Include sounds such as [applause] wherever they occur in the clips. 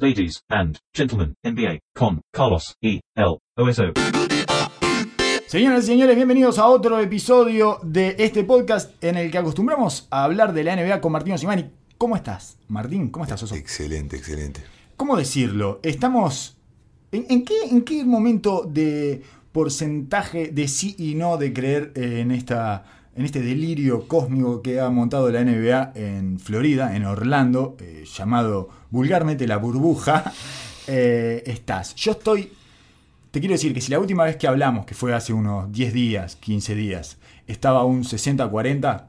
Ladies and gentlemen, NBA con Carlos E. L. OSO. Señoras y señores, bienvenidos a otro episodio de este podcast en el que acostumbramos a hablar de la NBA con Martín Osimani. ¿Cómo estás, Martín? ¿Cómo estás, Oso? Excelente, excelente. ¿Cómo decirlo? Estamos. ¿En, en qué, ¿En qué momento de porcentaje de sí y no de creer en esta en este delirio cósmico que ha montado la NBA en Florida, en Orlando, eh, llamado vulgarmente la burbuja, [laughs] eh, estás. Yo estoy, te quiero decir que si la última vez que hablamos, que fue hace unos 10 días, 15 días, estaba un 60-40,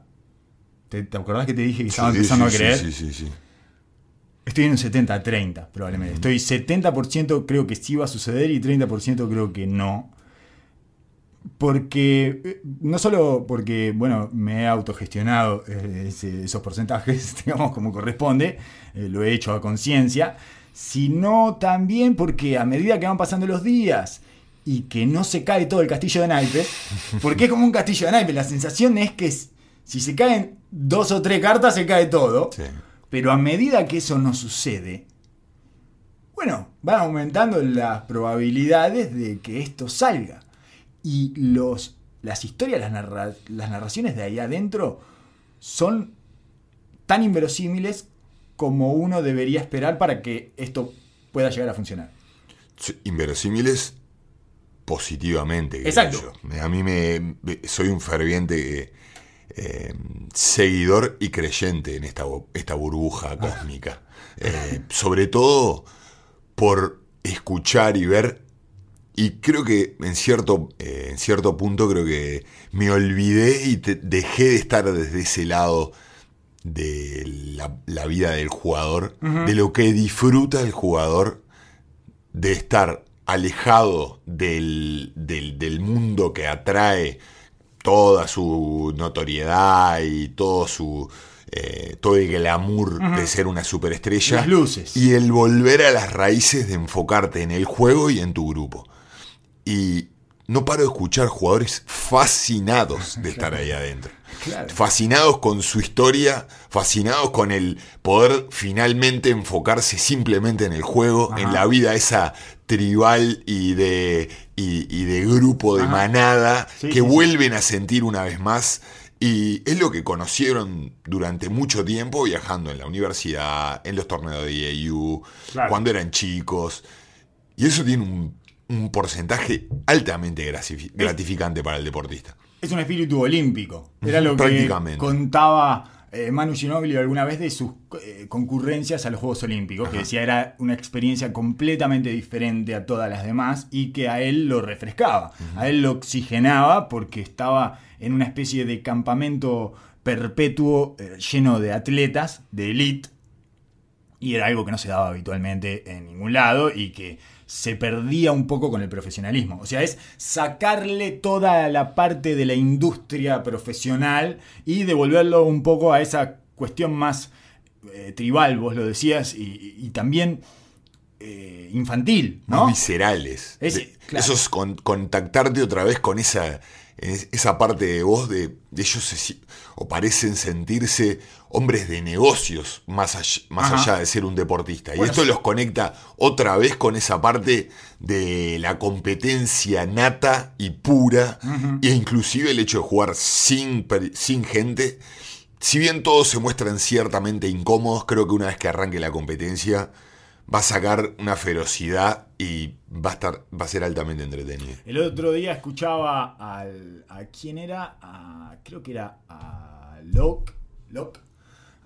¿te, ¿te acordás que te dije que estaba Sí, empezando sí, a creer? Sí, sí, sí. Estoy en un 70-30 probablemente. Estoy 70% creo que sí va a suceder y 30% creo que no. Porque, eh, no solo porque, bueno, me he autogestionado eh, ese- esos porcentajes, [laughs] digamos, como corresponde, eh, lo he hecho a conciencia, sino también porque a medida que van pasando los días y que no se cae todo el castillo de naipes, [laughs] porque es como un castillo de naipes, la sensación es que si se caen dos o tres cartas se cae todo. Sí. Pero a medida que eso no sucede, bueno, van aumentando las probabilidades de que esto salga. Y los, las historias, las, narra- las narraciones de ahí adentro son tan inverosímiles como uno debería esperar para que esto pueda llegar a funcionar. Sí, Inverosímiles positivamente. Exacto. yo. A mí me, soy un ferviente eh, seguidor y creyente en esta, esta burbuja cósmica. [laughs] Eh, sobre todo por escuchar y ver. Y creo que en cierto, eh, en cierto punto creo que me olvidé y te- dejé de estar desde ese lado de la, la vida del jugador, de lo que disfruta el jugador de estar alejado del, del- del mundo que atrae toda su notoriedad y todo su eh, todo el glamour de ser una superestrella Las luces. y el volver a las raíces de enfocarte en el juego y en tu grupo y no paro de escuchar jugadores fascinados [laughs] de estar ahí adentro Claro. fascinados con su historia, fascinados con el poder finalmente enfocarse simplemente en el juego, Ajá. en la vida esa tribal y de, y, y de grupo, de Ajá. manada, Sí, que sí, sí. vuelven a sentir una vez más. Y es lo que conocieron durante mucho tiempo viajando en la universidad, en los torneos de IAU, Claro. cuando eran chicos. Y eso tiene un, un porcentaje altamente gratifi- gratificante para el deportista. Es un espíritu olímpico. Era lo que contaba eh, Manu Ginóbili alguna vez de sus eh, concurrencias a los Juegos Olímpicos, que decía era una experiencia completamente diferente a todas las demás y que a él lo refrescaba, a él lo oxigenaba porque estaba en una especie de campamento perpetuo eh, lleno de atletas de elite y era algo que no se daba habitualmente en ningún lado y que se perdía un poco con el profesionalismo. O sea, es sacarle toda la parte de la industria profesional y devolverlo un poco a esa cuestión más eh, tribal, vos lo decías, y, también eh, infantil, ¿no? viscerales. Es- De- claro. Eso es con- contactarte otra vez con esa, es- esa parte de vos de, de ellos se o parecen sentirse hombres de negocios más, allá, más allá de ser un deportista. Bueno, y esto sí. los conecta otra vez con esa parte de la competencia nata y pura, e inclusive el hecho de jugar sin, sin gente. Si bien todos se muestran ciertamente incómodos, creo que una vez que arranque la competencia va a sacar una ferocidad y va a estar va a ser altamente entretenido. El otro día escuchaba al, a quién era, a, creo que era a Locke, Locke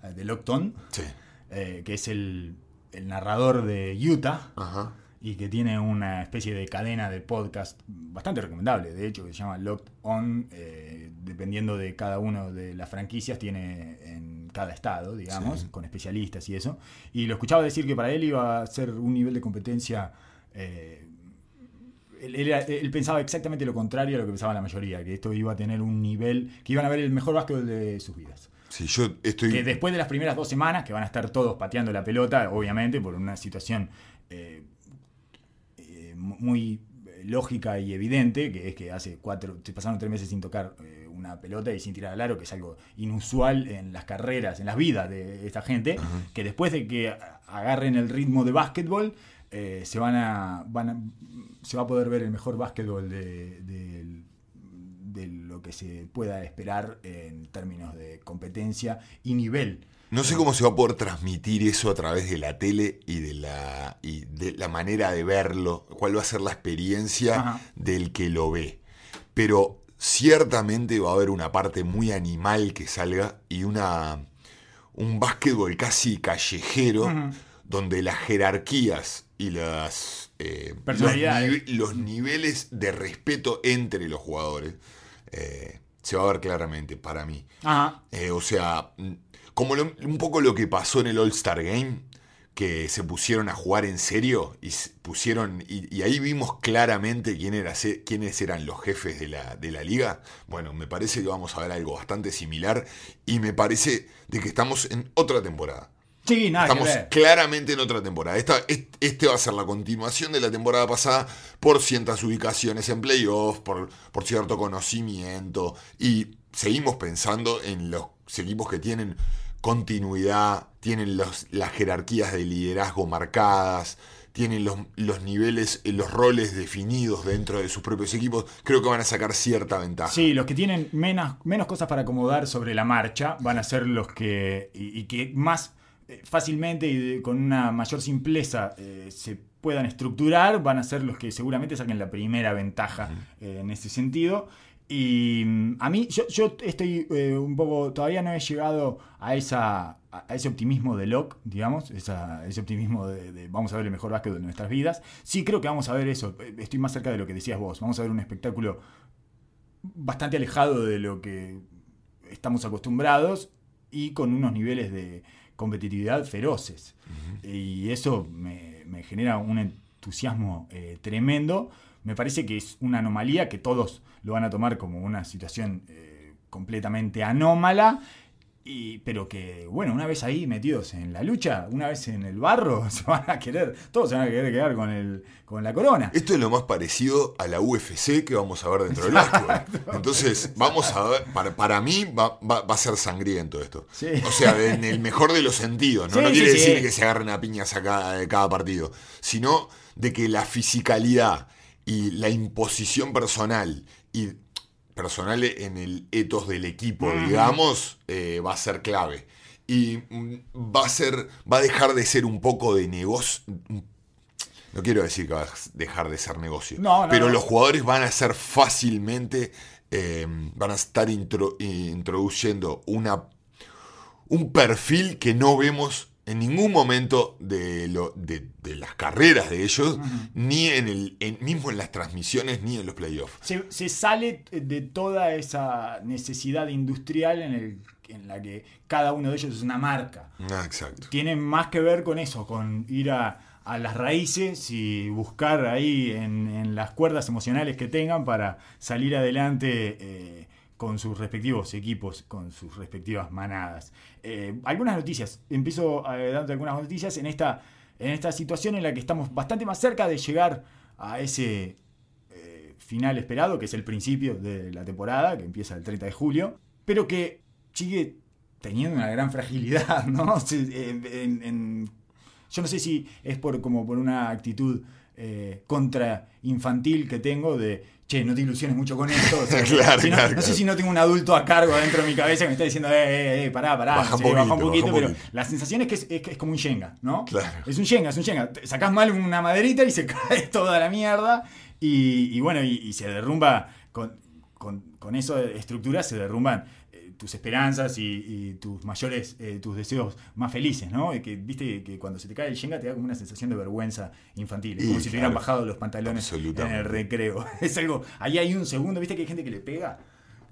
eh, de Lockton, Sí. eh, que es el, el narrador de Utah Ajá. y que tiene una especie de cadena de podcast bastante recomendable, de hecho, que se llama Locked On, eh, dependiendo de cada uno de las franquicias, tiene en cada estado, digamos, Sí. con especialistas y eso. Y lo escuchaba decir que para él iba a ser un nivel de competencia... eh, él, él era- él pensaba exactamente lo contrario a lo que pensaba la mayoría, que esto iba a tener un nivel, que iban a ver el mejor básquetbol de sus vidas. Sí, yo estoy. Que después de las primeras dos semanas, que van a estar todos pateando la pelota, obviamente, por una situación eh, eh, muy lógica y evidente, que es que hace cuatro, se pasaron tres meses sin tocar eh, una pelota y sin tirar al aro, que es algo inusual en las carreras, en las vidas de esta gente, que después de que agarren el ritmo de básquetbol, eh, se van a, van a- se va a poder ver el mejor básquetbol de, de- de lo que se pueda esperar en términos de competencia y nivel. No sé cómo se va a poder transmitir eso a través de la tele y de la, y de la manera de verlo, cuál va a ser la experiencia Ajá. del que lo ve. Pero ciertamente va a haber una parte muy animal que salga y una, un básquetbol casi callejero donde las jerarquías y las, eh, los, nive- los niveles de respeto entre los jugadores eh, se va a ver claramente para mí. Ajá. Eh, o sea, mm, como lo- un poco lo que pasó en el All-Star Game, que se pusieron a jugar en serio y pusieron. Y, y ahí vimos claramente quién era, quiénes eran los jefes de la, de la liga. Bueno, me parece que vamos a ver algo bastante similar. Y me parece de que estamos en otra temporada. Sí, nada Estamos que ver. claramente en otra temporada. Esta, est- este va a ser la continuación de la temporada pasada por ciertas ubicaciones en playoffs, por, por cierto conocimiento. Y seguimos pensando en los equipos que tienen continuidad, tienen los, las jerarquías de liderazgo marcadas, tienen los, los niveles, eh, los roles definidos dentro de sus propios equipos. Creo que van a sacar cierta ventaja. Sí, los que tienen menos, menos cosas para acomodar sobre la marcha van a ser los que. y, y que más eh, fácilmente y con una mayor simpleza eh, se puedan estructurar, van a ser los que seguramente saquen la primera ventaja eh, en ese sentido. Y mm, a mí, yo, yo estoy eh, un poco. todavía no he llegado a esa. a ese optimismo de Locke, digamos, esa- ese optimismo de, de vamos a ver el mejor básquet de nuestras vidas. Sí creo que vamos a ver eso. Eh, Estoy más cerca de lo que decías vos. Vamos a ver un espectáculo bastante alejado de lo que estamos acostumbrados y con unos niveles de competitividad feroces. Y eso me, me genera un entusiasmo eh, tremendo. Me parece que es una anomalía que todos lo van a tomar como una situación eh, completamente anómala. Y, pero que, bueno, una vez ahí metidos en la lucha, una vez en el barro, [laughs] se van a querer, todos se van a querer quedar con, el, con la corona. Esto es lo más parecido a la UFC que vamos a ver dentro del básquetbol. Entonces, vamos a ver, para, para mí va, va- va a ser sangriento esto. Sí. O sea, en el mejor de los sentidos. No, Sí, no quiere sí. decir que se agarren a piñas a cada, de cada partido, sino de que la fisicalidad y la imposición personal y personal en el etos del equipo, digamos, eh, va a ser clave. Y mm, va a ser, va a dejar de ser un poco de negocio, no quiero decir que va a dejar de ser negocio, No, no, pero no. los jugadores van a ser fácilmente, eh, van a estar intro- introduciendo una, un perfil que no vemos en ningún momento de, lo, de, de las carreras de ellos, ni en el, en- mismo en las transmisiones, ni en los playoffs. se, se sale de toda esa necesidad industrial en, el, en la que cada uno de ellos es una marca. Ah, exacto. Tiene más que ver con eso, con ir a, a las raíces y buscar ahí en, en las cuerdas emocionales que tengan para salir adelante eh, con sus respectivos equipos, con sus respectivas manadas. Eh, algunas noticias, empiezo eh, dando algunas noticias en esta, en esta situación en la que estamos bastante más cerca de llegar a ese eh, final esperado, que es el principio de la temporada, que empieza el 30 de julio, pero que sigue teniendo una gran fragilidad, [laughs] ¿no? Yo no sé si es por como por una actitud eh, contra infantil que tengo de che, no te ilusiones mucho con esto. o sea, [laughs] Claro, si no, claro, no sé claro. si no tengo un adulto a cargo dentro de mi cabeza que me está diciendo, eh, eh, eh, pará, pará, Baja un sí, baja un poquito, poquito, baja pero poquito. la sensación es que es, es es como un Shenga, ¿no? Claro. Es un Shenga, es un Shenga. Te Sacás mal una maderita y se [laughs] cae toda la mierda. Y, y bueno, y, y se derrumba con, con, con eso de estructura, se derrumban tus esperanzas y, y tus mayores, eh, tus deseos más felices, ¿no? Y que viste que cuando se te cae el Shenga te da como una sensación de vergüenza infantil. Es Y como si te hubieran bajado los pantalones en el recreo. [laughs] Es algo, ahí hay un segundo, viste que hay gente que le pega.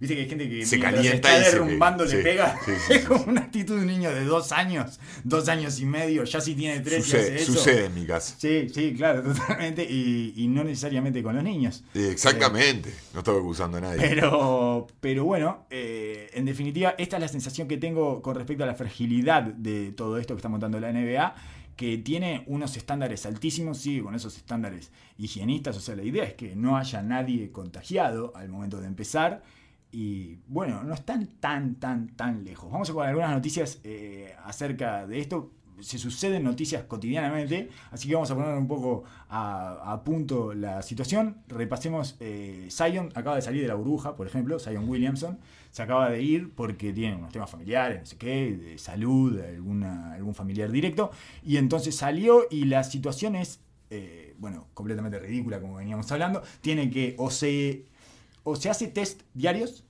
Viste que hay gente que Se calienta está y se derrumbando pega. le Sí, pega. sí, sí, [laughs] es como una actitud de un niño de dos años, dos años y medio, ya si tiene tres y Sucede, hace eso. sucede en mi casa. Sí, sí, claro, [laughs] totalmente. Y, y no necesariamente con los niños. Eh, Exactamente. No estaba acusando a nadie. Pero, pero bueno, eh, en definitiva, esta es la sensación que tengo con respecto a la fragilidad de todo esto que está montando la NBA, que tiene unos estándares altísimos, sigue con esos estándares higienistas, o sea, la idea es que no haya nadie contagiado al momento de empezar. Y bueno, no están tan, tan, tan lejos. Vamos a con algunas noticias eh, acerca de esto se suceden noticias cotidianamente, así que vamos a poner un poco a, punto la situación. Repasemos, eh, Zion acaba de salir de la burbuja, por ejemplo, Zion Williamson, se acaba de ir porque tiene unos temas familiares, no sé qué, de salud, alguna, algún familiar directo, y entonces salió y la situación es, eh, bueno, completamente ridícula como veníamos hablando, tiene que o se, o se hace test diarios,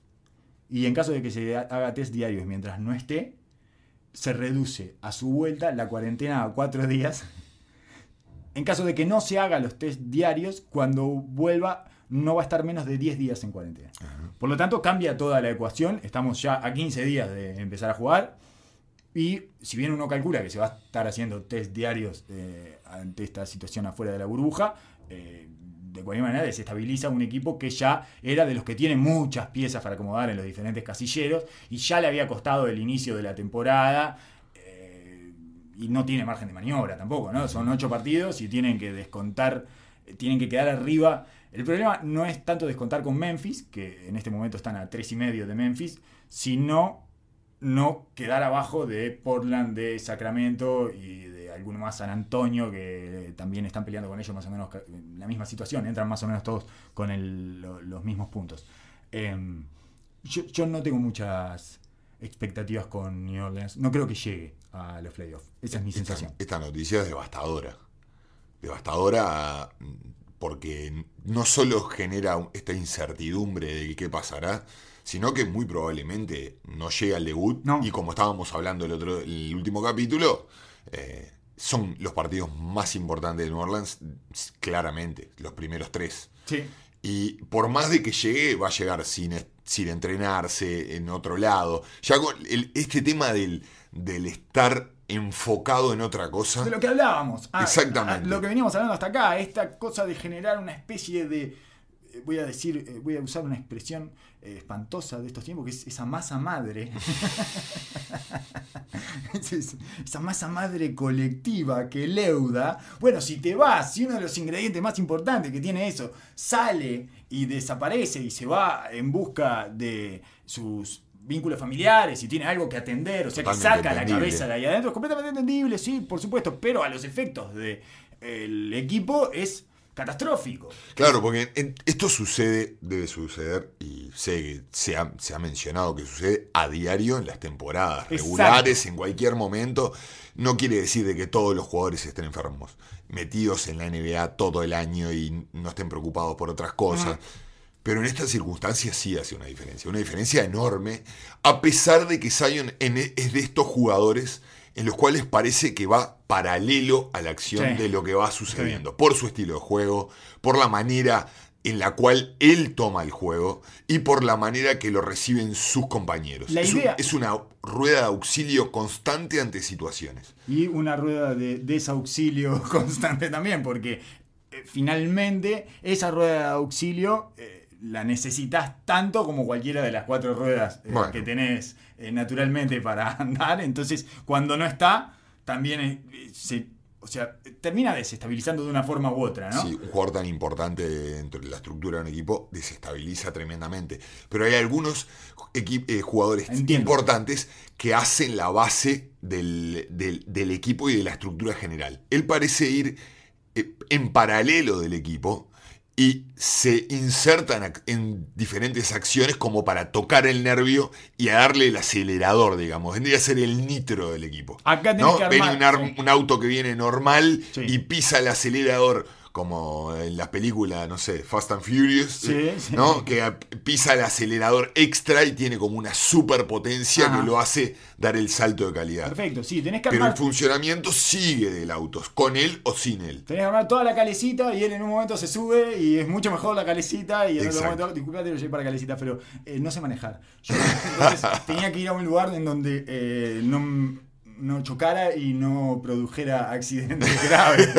y en caso de que se haga test diarios mientras no esté, se reduce a su vuelta la cuarentena a cuatro días. [laughs] En caso de que no se haga los test diarios, cuando vuelva no va a estar menos de 10 días en cuarentena. Por lo tanto, cambia toda la ecuación. Estamos ya a 15 días de empezar a jugar. Y si bien uno calcula que se va a estar haciendo test diarios eh, ante esta situación afuera de la burbuja, eh, de cualquier manera desestabiliza un equipo que ya era de los que tiene muchas piezas para acomodar en los diferentes casilleros y ya le había costado el inicio de la temporada eh, y no tiene margen de maniobra tampoco, ¿no? Son ocho partidos y tienen que descontar, tienen que quedar arriba. El problema no es tanto descontar con Memphis, que en este momento están a tres y medio de Memphis, sino no quedar abajo de Portland, de Sacramento y de alguno más San Antonio, que también están peleando con ellos más o menos en la misma situación, entran más o menos todos con los mismos puntos. Em, yo, no tengo muchas expectativas con New Orleans, no creo que llegue a los playoffs, esa es mi sensación. Esta noticia es devastadora, devastadora porque no solo genera esta incertidumbre de qué pasará, sino que muy probablemente no llega al debut. Y como estábamos hablando el, otro, el último capítulo, eh, son los partidos más importantes de New Orleans, claramente, los primeros tres. Y por más de que llegue, va a llegar sin, sin entrenarse en otro lado. Ya con este tema del, del estar enfocado en otra cosa. De lo que hablábamos. Ah, Exactamente. lo que veníamos hablando hasta acá, esta cosa de generar una especie de voy a decir, eh, voy a usar una expresión eh, espantosa de estos tiempos, que es esa masa madre. [laughs] esa masa madre colectiva que leuda. Bueno, si te vas, si uno de los ingredientes más importantes que tiene eso sale y desaparece y se va en busca de sus vínculos familiares y tiene algo que atender, o sea, que saca la cabeza de ahí adentro, es completamente entendible, sí, por supuesto, pero a los efectos del equipo es catastrófico. Claro, porque esto sucede, debe suceder, y sé que se ha, se ha mencionado que sucede a diario en las temporadas regulares, en cualquier momento. No quiere decir de que todos los jugadores estén enfermos, metidos en la NBA todo el año y no estén preocupados por otras cosas. Pero en estas circunstancias sí hace una diferencia, una diferencia enorme, a pesar de que Zion es de estos jugadores en los cuales parece que va paralelo a la acción de lo que va sucediendo, por su estilo de juego, por la manera en la cual él toma el juego y por la manera que lo reciben sus compañeros. es, una rueda de auxilio constante ante situaciones. Y una rueda de desauxilio [laughs] constante también, porque eh, finalmente esa rueda de auxilio... Eh, la necesitas tanto como cualquiera de las cuatro ruedas eh, que tenés eh, naturalmente para [laughs] andar. Entonces, cuando no está, también eh, se, o sea, termina desestabilizando de una forma u otra, ¿no? Sí, un jugador tan importante dentro de la estructura de un equipo desestabiliza tremendamente. Pero hay algunos jugadores importantes que hacen la base del, del, equipo y de la estructura general. Él parece ir en paralelo del equipo y se insertan en diferentes acciones como para tocar el nervio y a darle el acelerador, digamos. Vendría a ser el nitro del equipo. Acá ¿no? un, un, auto que viene normal y pisa el acelerador como en la película, no sé, Fast and Furious, ¿no? Que pisa el acelerador extra y tiene como una superpotencia que lo hace dar el salto de calidad. Perfecto, sí, tenés que Pero el funcionamiento sigue del auto, con él o sin él. Tenés que armar toda la calecita y él en un momento se sube y es mucho mejor la calecita y en otro momento, disculpate, lo llevé para calecita, pero eh, no sé manejar. Yo [laughs] entonces tenía que ir a un lugar en donde eh, no no chocara y no produjera accidentes [laughs] graves.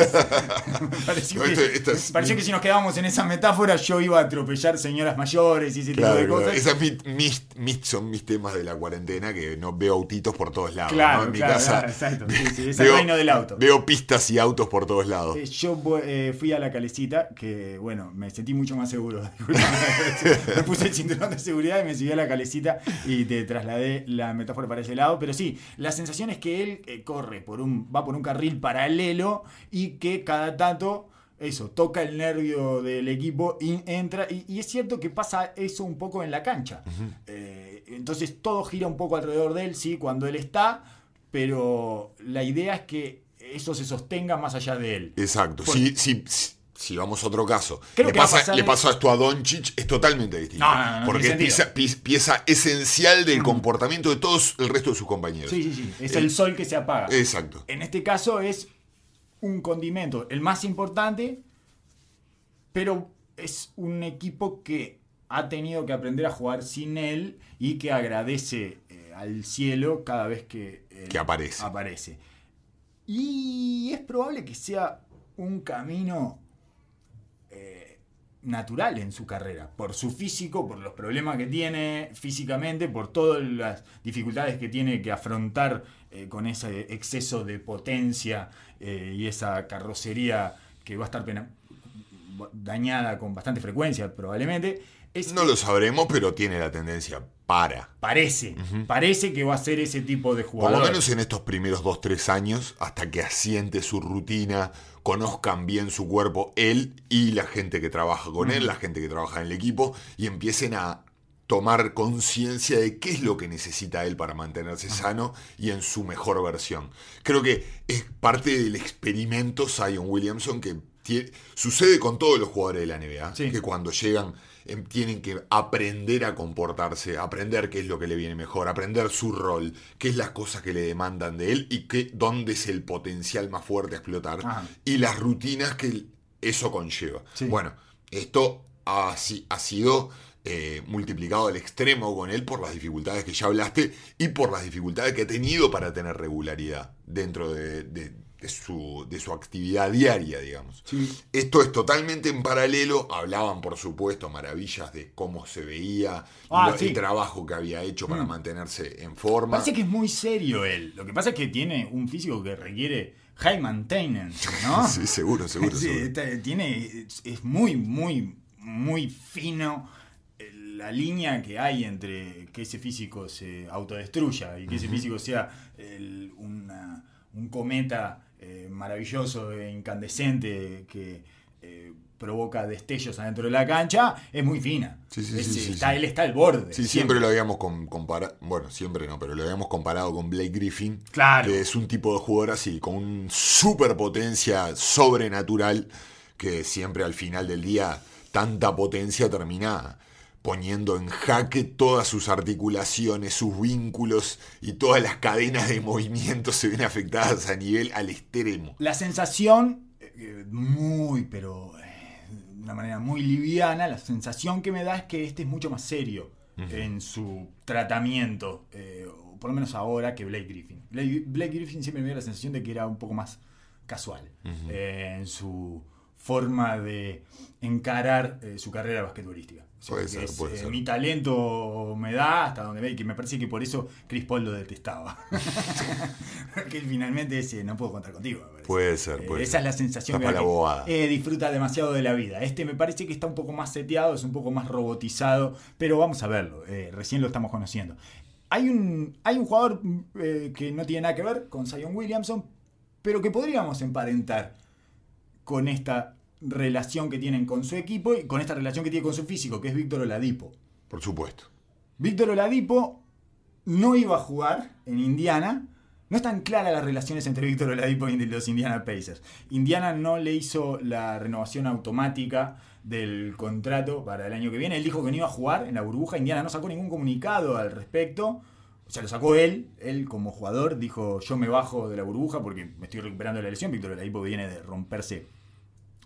me pareció, No, que, esto- esto es- me pareció que si nos quedábamos en esa metáfora yo iba a atropellar señoras mayores y ese tipo de cosas. esas mis, mis- mis- son mis temas de la cuarentena que no veo autitos por todos lados. Claro, ¿no? En mi claro, casa claro, exacto. Sí, sí, es el reino del auto. Veo pistas y autos por todos lados. Eh, Yo eh, fui a la calecita, que bueno, me sentí mucho más seguro. [laughs] me puse el cinturón de seguridad y me subí a la calecita y te trasladé la metáfora para ese lado. Pero sí, la sensación es que él eh, corre por un, va por un carril paralelo y que cada tanto eso, toca el nervio del equipo y entra. Y, y es cierto que pasa eso un poco en la cancha. Eh, entonces todo gira un poco alrededor de él, sí, cuando él está, pero la idea es que eso se sostenga más allá de él. Exacto. Por- Si, si, si- vamos a otro caso, Creo le, que a pasa, pasar- le pasó esto a Doncic, es totalmente distinto. No, no, no, no porque es pieza, pi- pieza esencial del comportamiento de todos el resto de sus compañeros. Sí, sí, sí. Es Eh, el sol que se apaga. Exacto. En este caso es un condimento, el más importante, pero es un equipo que ha tenido que aprender a jugar sin él y que agradece eh, al cielo cada vez que, él Que aparece. aparece. Y es probable que sea un camino eh, natural en su carrera, por su físico, por los problemas que tiene físicamente, por todas las dificultades que tiene que afrontar eh, con ese exceso de potencia eh, y esa carrocería que va a estar dañada con bastante frecuencia probablemente. Es, No lo sabremos, pero tiene la tendencia para. Parece, parece que va a ser ese tipo de Por jugador. lo menos en estos primeros 2-3 años, hasta que asiente su rutina, conozcan bien su cuerpo, él y la gente que trabaja con él, la gente que trabaja en el equipo, y empiecen a tomar conciencia de qué es lo que necesita él para mantenerse sano y en su mejor versión. Creo que es parte del experimento Zion Williamson que tie- sucede con todos los jugadores de la NBA, Sí. que cuando llegan tienen que aprender a comportarse, aprender qué es lo que le viene mejor, aprender su rol, qué es las cosas que le demandan de él y qué, dónde es el potencial más fuerte a explotar Ajá. y las rutinas que eso conlleva. Sí. Bueno, esto ha, si- ha sido eh, multiplicado al extremo con él por las dificultades que ya hablaste y por las dificultades que ha tenido para tener regularidad dentro de, de- de su, de su actividad diaria, digamos. Sí. Esto es totalmente en paralelo. Hablaban, por supuesto, maravillas de cómo se veía, Ah, lo- sí. el trabajo que había hecho para Mm. mantenerse en forma. Parece que es muy serio él. Lo que pasa es que tiene un físico que requiere high maintenance, ¿no? [laughs] Sí, seguro, seguro, seguro. tiene, es, es muy, muy, muy fino eh, la línea que hay entre que ese físico se autodestruya y que ese físico sea el- una- un cometa eh, maravilloso e incandescente que eh, provoca destellos adentro de la cancha, es muy fina. Sí, sí, Es- sí, sí, está-. Él está al borde. Sí, siempre lo habíamos comparado, bueno, siempre no, pero lo habíamos comparado con Blake Griffin, Claro. que es un tipo de jugador así, con un superpotencia sobrenatural, que siempre al final del día tanta potencia termina poniendo en jaque todas sus articulaciones, sus vínculos y todas las cadenas de movimiento se ven afectadas a nivel al extremo. La sensación, eh, muy, pero eh, de una manera muy liviana, la sensación que me da es que este es mucho más serio en su tratamiento, eh, por lo menos ahora que Blake Griffin. Blake, Blake Griffin siempre me dio la sensación de que era un poco más casual eh, en su forma de encarar eh, su carrera basquetbolística. O sea, Puede que ser, es, puede eh, ser. Mi talento me da hasta donde ve, y que me parece que por eso Chris Paul lo detestaba. [laughs] que finalmente ese no puedo contar contigo. Puede ser, Eh, puede esa ser. es la sensación que eh, disfruta demasiado de la vida. Este me parece que está un poco más seteado, es un poco más robotizado, pero vamos a verlo. eh, recién lo estamos conociendo. Hay un, hay un jugador eh, que no tiene nada que ver con Zion Williamson, pero que podríamos emparentar con esta relación que tienen con su equipo y con esta relación que tiene con su físico, que es Víctor Oladipo. Por supuesto. Víctor Oladipo no iba a jugar en Indiana. No están claras las relaciones entre Víctor Oladipo y los Indiana Pacers. Indiana no le hizo la renovación automática del contrato para el año que viene. Él dijo que no iba a jugar en la burbuja. Indiana no sacó ningún comunicado al respecto. O sea, lo sacó él. Él como jugador dijo yo me bajo de la burbuja porque me estoy recuperando de la lesión. Víctor Oladipo viene de romperse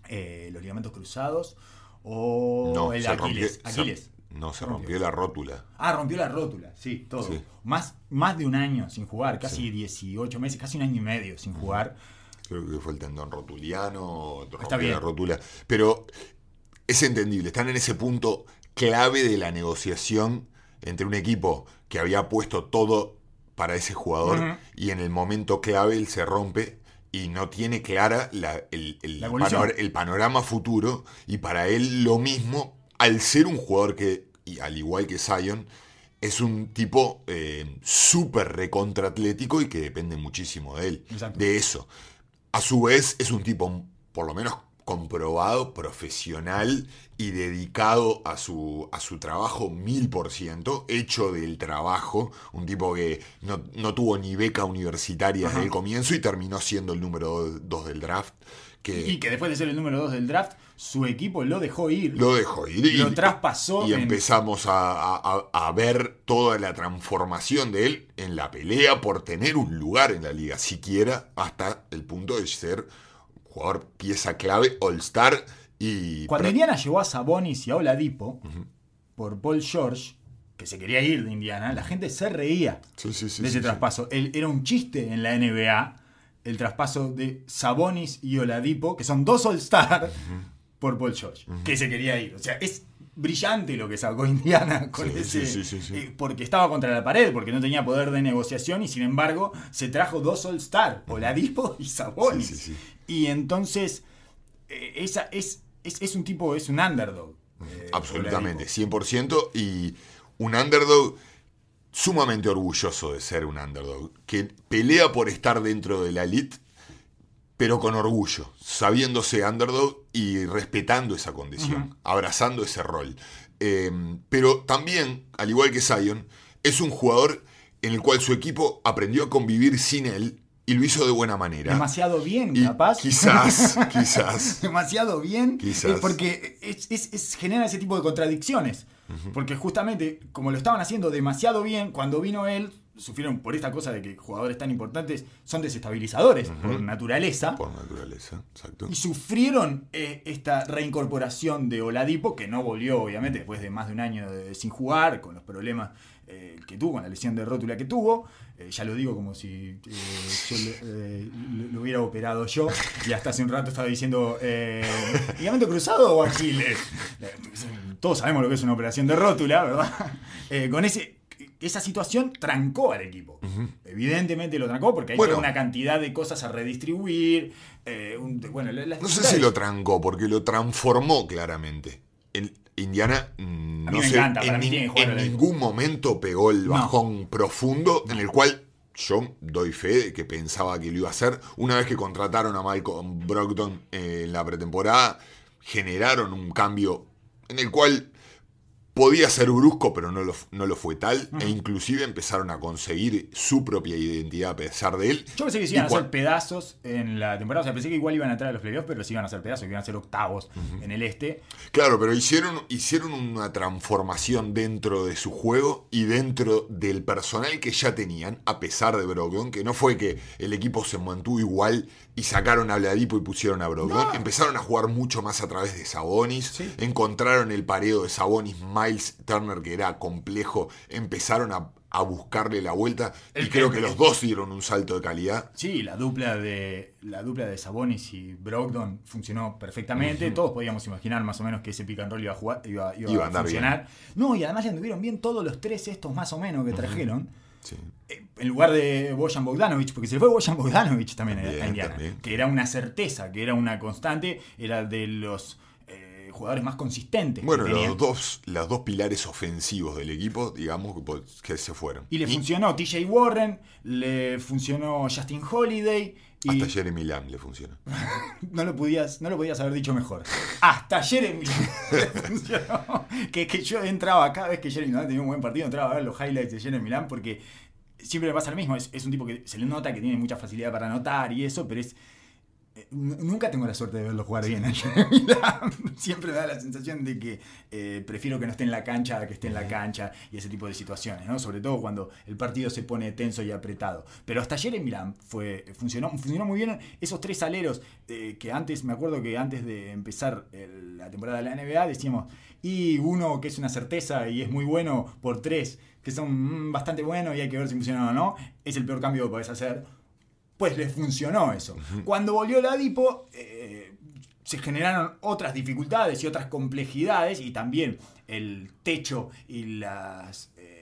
eh, los ligamentos cruzados o No, el se Aquiles. rompió- se- Aquiles. No, se rompió? rompió la rótula. Ah, rompió la rótula, sí, todo. Sí. Más, más de un año sin jugar, casi 18 meses, casi un año y medio sin jugar. Creo que fue el tendón rotuliano, Está bien. la rótula. Pero es entendible, están en ese punto clave de la negociación entre un equipo que había puesto todo para ese jugador y en el momento clave él se rompe y no tiene clara la- el, el La evolución. panor- el panorama futuro y para él lo mismo, al ser un jugador que, y al igual que Zion, es un tipo eh, súper recontraatlético y que depende muchísimo de él, Exacto. de eso. A su vez es un tipo, por lo menos comprobado, profesional y dedicado a su, a su trabajo mil por ciento, hecho del trabajo, un tipo que no, no tuvo ni beca universitaria desde el comienzo y terminó siendo el número 2 del draft, que Y que después de ser el número 2 del draft, su equipo lo dejó ir. lo dejó ir y, Lo traspasó y en- empezamos a, a- a ver toda la transformación de él en la pelea por tener un lugar en la liga, siquiera hasta el punto de ser jugador pieza clave, all-star y... Cuando Indiana llevó a Sabonis y a Oladipo por Paul George, que se quería ir de Indiana, la gente se reía Sí, sí, sí, de ese traspaso. El- era un chiste en la NBA el traspaso de Sabonis y Oladipo, que son dos All-Star, por Paul George, que se quería ir. O sea, es brillante lo que sacó [laughs] Indiana con Sí, ese. sí, sí, eh, porque estaba contra la pared, porque no tenía poder de negociación y sin embargo se trajo dos All-Star, Oladipo y Sabonis. Y entonces, eh, esa es, es, es un tipo, es un underdog. eh, Absolutamente, Oladipo. 100% y un underdog sumamente orgulloso de ser un underdog, que pelea por estar dentro de la elite, pero con orgullo, sabiéndose underdog y respetando esa condición, abrazando ese rol. Eh, pero también, al igual que Zion, es un jugador en el cual su equipo aprendió a convivir sin él y lo hizo de buena manera. Demasiado bien, Y capaz. quizás, [laughs] quizás. demasiado bien. Quizás. eh, porque es, es- es- genera ese tipo de contradicciones. Porque justamente, como lo estaban haciendo demasiado bien, cuando vino él, sufrieron por esta cosa de que jugadores tan importantes son desestabilizadores por naturaleza. Por naturaleza, exacto. Y sufrieron eh, esta reincorporación de Oladipo, que no volvió, obviamente, después de más de un año de- sin jugar, con los problemas eh, que tuvo, con la lesión de rótula que tuvo. Eh, ya lo digo como si yo le- lo, hubiera operado yo, y hasta hace un rato estaba diciendo, ¿ligamento cruzado o Aquiles? [laughs] Todos sabemos lo que es una operación de rótula, ¿verdad? Con ese... Esa situación trancó al equipo. Evidentemente lo trancó porque hay Bueno. toda una cantidad de cosas a redistribuir. eh, un- bueno, la- No sé si lo trancó, porque lo transformó claramente. En Indiana, mm, A mí no me sé, encanta, para en, mí nin- tiene que en ningún momento pegó el No. bajón profundo en el cual yo doy fe de que pensaba que lo iba a hacer. Una vez que contrataron a Malcolm Brogdon eh, en la pretemporada, generaron un cambio en el cual podía ser brusco, pero no lo, no lo fue tal, e inclusive empezaron a conseguir su propia identidad a pesar de él. Yo pensé que se Y iban a hacer pedazos en la temporada. O sea, pensé que igual iban a entrar a los playoffs, pero se iban a hacer pedazos, que iban a ser octavos en el este. Claro, pero hicieron, hicieron una transformación dentro de su juego y dentro del personal que ya tenían, a pesar de Brogdon, que no fue que el equipo se mantuvo igual y sacaron a Bladipo y pusieron a Brogdon. Empezaron a jugar mucho más a través de Sabonis, Sí. encontraron el pareo de Sabonis, Miles Turner, que era complejo, empezaron a, a buscarle la vuelta y creo el- que los dos dieron un salto de calidad. Sí, la dupla de la dupla de Sabonis y Brogdon funcionó perfectamente. Todos podíamos imaginar más o menos que ese pick and roll iba a, jugar, iba, iba Iba a funcionar. No, y además le anduvieron bien todos los tres estos más o menos que trajeron. Sí. Eh, En lugar de Bojan Bogdanovic, porque se fue Bojan Bogdanovic también, a- a También, Indiana, también. que era una certeza, que era una constante, era de los eh, jugadores más consistentes. Bueno, los dos, los dos pilares ofensivos del equipo, digamos, que, que se fueron. Y le funcionó TJ Warren, le funcionó Justin Holiday. Y Hasta Jeremy Lamb le funciona. [laughs] no lo podías, no lo podías haber dicho mejor. Hasta Jeremy le [laughs] funcionó. Que, que yo entraba cada vez que Jeremy Lamb tenía un buen partido, entraba a ver los highlights de Jeremy Lamb porque siempre me pasa lo mismo. Es, es un tipo que se le nota que tiene mucha facilidad para anotar y eso, pero es nunca tengo la suerte de verlo jugar bien. [laughs] Siempre me da la sensación de que eh, prefiero que no esté en la cancha a que esté en la cancha y ese tipo de situaciones, ¿no? Sobre todo cuando el partido se pone tenso y apretado. Pero hasta Jeremy Lamb fue, funcionó, funcionó muy bien esos tres aleros eh, que antes, me acuerdo que antes de empezar el- la temporada de la NBA decíamos, y uno que es una certeza y es muy bueno por tres que son mm, bastante buenos y hay que ver si funcionan o no, es el peor cambio que podés hacer pues le funcionó eso. Cuando volvió la Dipo, eh, se generaron otras dificultades y otras complejidades y también el techo y las... eh,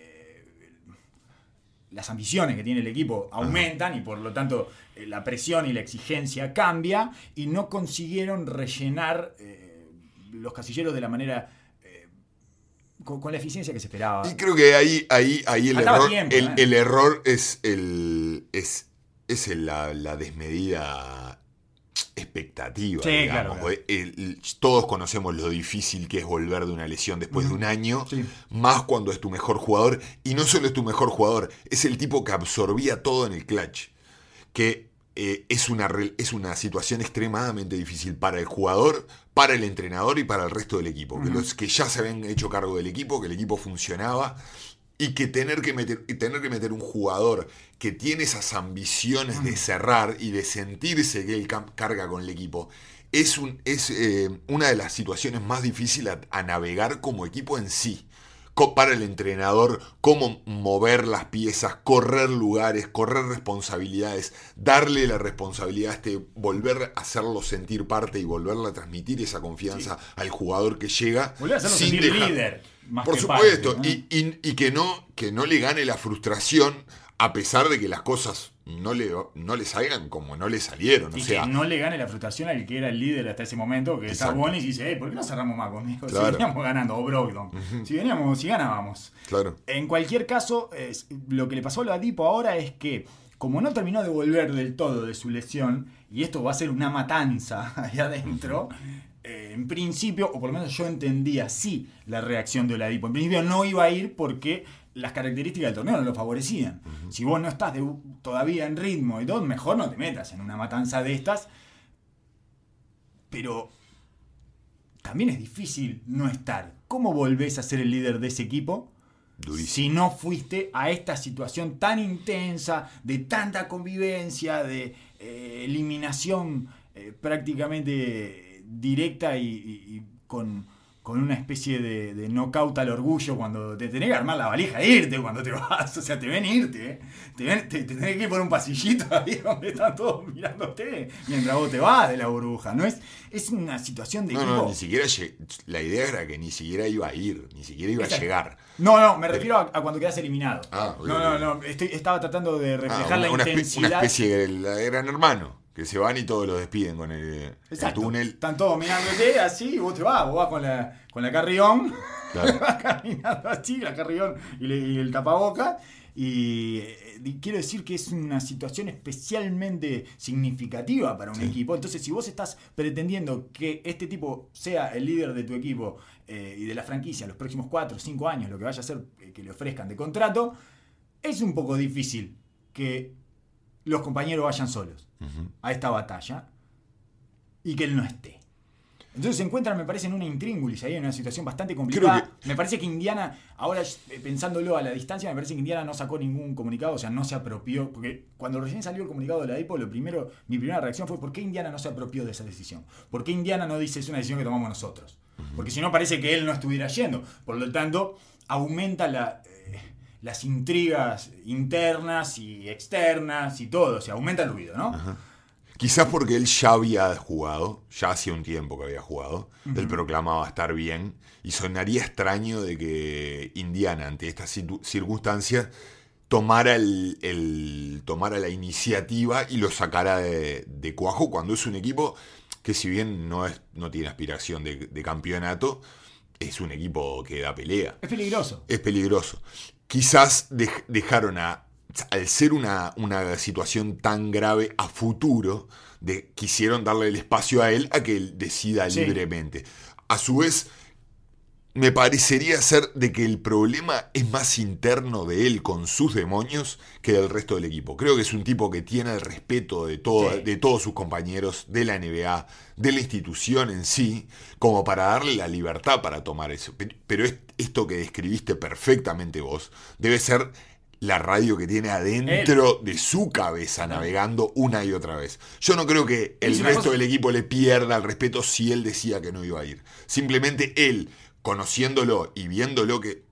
las ambiciones que tiene el equipo aumentan y por lo tanto eh, la presión y la exigencia cambia y no consiguieron rellenar los casilleros de la manera con, con la eficiencia que se esperaba. Y creo que ahí, ahí, ahí el Faltaba error, tiempo, el, el error es el es, es la, la desmedida expectativa. Sí, digamos. claro, claro. El- el- todos conocemos lo difícil que es volver de una lesión después de un año, Sí. más cuando es tu mejor jugador. Y no solo es tu mejor jugador, es el tipo que absorbía todo en el clutch. Que eh, es, una, es una situación extremadamente difícil para el jugador, para el entrenador y para el resto del equipo. Que los que ya se habían hecho cargo del equipo, que el equipo funcionaba. Y que tener que meter, y tener que meter un jugador que tiene esas ambiciones de cerrar y de sentirse que él carga con el equipo, es, un, es eh, una de las situaciones más difíciles a, a navegar como equipo en sí. Para el entrenador, cómo mover las piezas, correr lugares, correr responsabilidades, darle la responsabilidad a este, volver a hacerlo sentir parte y volverle a transmitir esa confianza al jugador que llega. Volver a hacerlo sin sentir dejar- líder. Más por que supuesto, parte, ¿no? y, y- y que, no, que no le gane la frustración a pesar de que las cosas no le, no le salgan como no le salieron. O Y sea, que no le gane la frustración al que era el líder hasta ese momento, que es Exacto. Sabonis, y dice, "Ey, ¿por qué no cerramos más conmigo? Claro. Si veníamos ganando, o Brogdon. Si veníamos, si ganábamos. claro. En cualquier caso, es- lo que le pasó a Ladipo ahora es que, como no terminó de volver del todo de su lesión, y esto va a ser una matanza [laughs] ahí adentro, eh, en principio, o por lo menos yo entendía así la reacción de Oladipo. En principio no iba a ir porque las características del torneo no lo favorecían. Si vos no estás de- todavía en ritmo y todo, mejor no te metas en una matanza de estas. Pero también es difícil no estar. ¿Cómo volvés a ser el líder de ese equipo? Durísimo. Si no fuiste a esta situación tan intensa, de tanta convivencia, de eh, eliminación eh, prácticamente directa y, y- y con, con una especie de, de knockout al orgullo cuando te tenés que armar la valija e irte cuando te [laughs] vas. O sea, te ven irte. ¿eh? Te, ven, te, te tenés que ir por un pasillito [laughs] ahí donde están todos mirándote mientras vos te vas de la burbuja. ¿no? Es, es una situación de No, equipo. no, ni siquiera la idea era que ni siquiera iba a ir, ni siquiera iba a llegar. No, no, me refiero a, a cuando quedas eliminado. Ah, no, no, no. estoy- estaba tratando de Ah, reflejar la una, espe- intensidad. una especie del gran hermano, que se van y todos los despiden con el, túnel. Están todos mirándote así y vos te vas, vos vas con la, con la carrión, Claro. [laughs] vas caminando así, la carrión y, le- y el tapaboca. Y eh, quiero decir que es una situación especialmente significativa para un equipo. Entonces, si vos estás pretendiendo que este tipo sea el líder de tu equipo eh, y de la franquicia los próximos 4 o 5 años, lo que vaya a ser eh, que le ofrezcan de contrato, es un poco difícil que los compañeros vayan solos a esta batalla y que él no esté. Entonces se encuentran, me parece, en una intríngulis ahí, en una situación bastante complicada. Me parece que Indiana, ahora eh, pensándolo a la distancia, me parece que Indiana no sacó ningún comunicado, o sea, no se apropió. Porque cuando recién salió el comunicado de la EPO, lo primero, mi primera reacción fue: ¿por qué Indiana no se apropió de esa decisión? ¿Por qué Indiana no dice es una decisión que tomamos nosotros? Porque si no, parece que él no estuviera yendo. Por lo tanto, aumenta la. Las intrigas internas y externas y todo, o sea, aumenta el ruido, ¿no? Quizás porque él ya había jugado, ya hacía un tiempo que había jugado, él proclamaba estar bien, y sonaría extraño de que Indiana, ante estas circunstancias, tomara, el, el- tomara la iniciativa y lo sacara de, de cuajo cuando es un equipo que si bien no, es, no tiene aspiración de, de campeonato, es un equipo que da pelea Es peligroso. es peligroso. Quizás dej- dejaron a, al ser una, una situación tan grave a futuro, de, quisieron darle el espacio a él a que él decida Sí. libremente. A su vez, me parecería ser de que el problema es más interno de él con sus demonios que del resto del equipo. Creo que es un tipo que tiene el respeto de, todo, Sí. de todos sus compañeros, de la NBA, de la institución en sí, como para darle la libertad para tomar eso. Pe- Pero es- esto que describiste perfectamente vos debe ser la radio que tiene adentro de su cabeza navegando una y otra vez. Yo no creo que el resto cosa- del equipo le pierda el respeto si él decía que no iba a ir. Simplemente él, conociéndolo y viéndolo que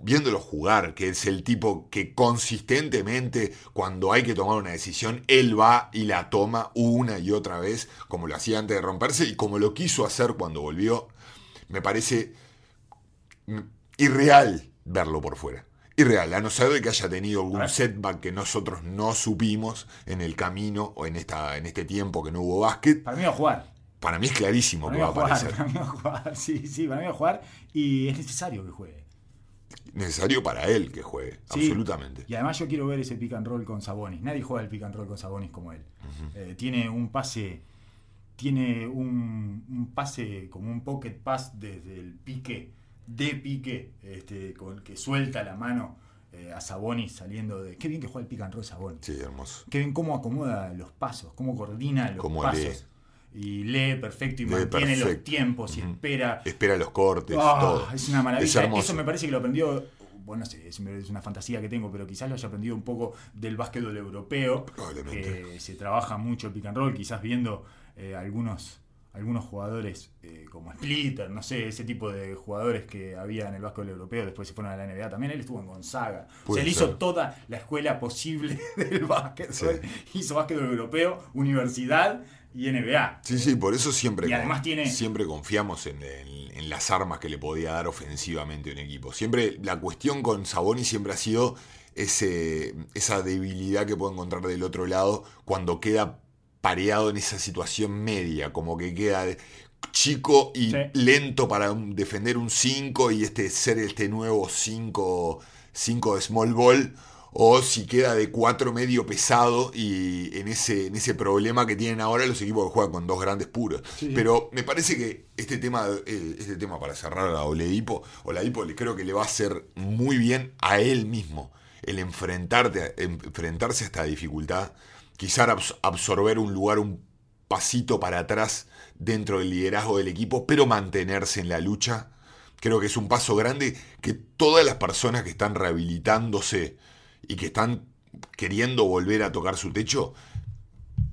viéndolo jugar, que es el tipo que consistentemente cuando hay que tomar una decisión, él va y la toma una y otra vez, como lo hacía antes de romperse y como lo quiso hacer cuando volvió, me parece irreal verlo por fuera. Irreal, a no ser de que haya tenido algún setback que nosotros no supimos en el camino o en, esta, en este tiempo que no hubo básquet. Para mí va a jugar. Para mí es clarísimo que va a jugar. aparecer. Para mí va a jugar. Sí, sí, para mí va a jugar. Y es necesario que juegue. Necesario para él que juegue, Sí. absolutamente. Y además yo quiero ver ese pick and roll con Sabonis. Nadie juega el pick and roll con Sabonis como él. Eh, tiene un pase, tiene un, un pase como un pocket pass desde el pique, de pique, este, con que suelta la mano eh, a Sabonis saliendo de. Qué bien que juega el pick and roll Sabonis. Sí, hermoso. Qué bien cómo acomoda los pasos, cómo coordina los Cómo pasos. Y lee perfecto y Lee mantiene los tiempos y espera. Espera los cortes, todo. Es una maravilla. Es. Eso me parece que lo aprendió. Bueno, no sé, es una fantasía que tengo, pero quizás lo haya aprendido un poco del básquetbol europeo. Probablemente. Se trabaja mucho el pick and roll, quizás viendo eh, algunos, algunos jugadores eh, como Splitter, no sé, ese tipo de jugadores que había en el básquetbol europeo, después se fueron a la NBA también. Él estuvo en Gonzaga. o sea, él hizo toda la escuela posible [laughs] del básquetbol. Sí. Hizo básquetbol europeo, universidad y NBA. Sí, sí, por eso siempre, Y además tiene- siempre confiamos en, en- en las armas que le podía dar ofensivamente un equipo. Siempre la cuestión con Saboni siempre ha sido ese, esa debilidad que puede encontrar del otro lado cuando queda pareado en esa situación media, como que queda chico y Sí. lento para defender un 5 y este ser este nuevo 5 de small ball o si queda de 4 medio pesado y en ese, en ese problema que tienen ahora los equipos que juegan con dos grandes puros. Sí. Pero me parece que este tema, este tema para cerrar a Oledipo, Oladipo le creo que le va a hacer muy bien a él mismo el enfrentarte, enfrentarse a esta dificultad, quizá abs- absorber un lugar un pasito para atrás dentro del liderazgo del equipo, pero mantenerse en la lucha. Creo que es un paso grande que todas las personas que están rehabilitándose y que están queriendo volver a tocar su techo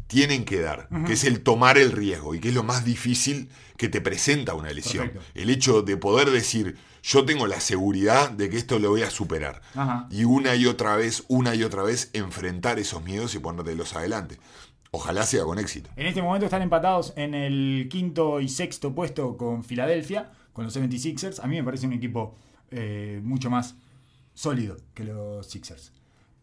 tienen que dar, que es el tomar el riesgo y que es lo más difícil que te presenta una lesión. Perfecto. El hecho de poder decir, yo tengo la seguridad de que esto lo voy a superar. Ajá. Y una y otra vez, una y otra vez, enfrentar esos miedos y ponértelos adelante. Ojalá sea con éxito. En este momento están empatados en el quinto y sexto puesto con Filadelfia, con los 76ers. A mí me parece un equipo eh, mucho más sólido que los Sixers.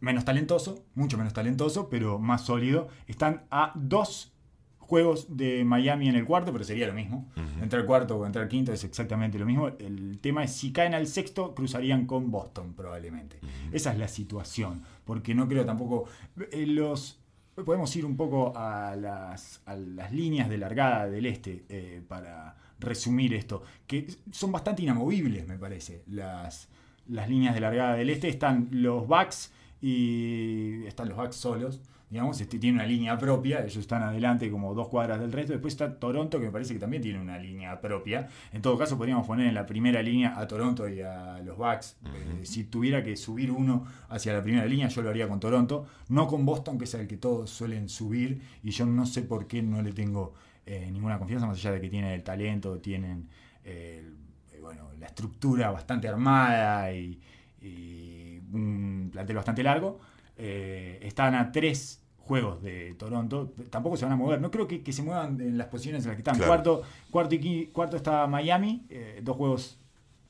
Menos talentoso, mucho menos talentoso, pero más sólido. Están a dos juegos de Miami en el cuarto, pero sería lo mismo. Entrar cuarto o entrar quinto es exactamente lo mismo. El tema es si caen al sexto, cruzarían con Boston probablemente. Esa es la situación, porque no creo tampoco... eh, los Podemos ir un poco a las, a las líneas de largada del este eh, para resumir esto, que son bastante inamovibles, me parece. Las, las líneas de largada del este están los Bucks y están los Bucks solos, digamos, este, tiene una línea propia, ellos están adelante como dos cuadras del resto, después está Toronto que me parece que también tiene una línea propia, en todo caso podríamos poner en la primera línea a Toronto y a los Bucks, Eh, si tuviera que subir uno hacia la primera línea yo lo haría con Toronto, no con Boston que es el que todos suelen subir y yo no sé por qué no le tengo eh, ninguna confianza más allá de que tienen el talento, tienen eh, eh, bueno, la estructura bastante armada y, y un plantel bastante largo. Eh, están a tres juegos de Toronto, tampoco se van a mover, no creo que, que se muevan en las posiciones en las que están. Claro. Cuarto, cuarto, y cuarto está Miami, eh, dos juegos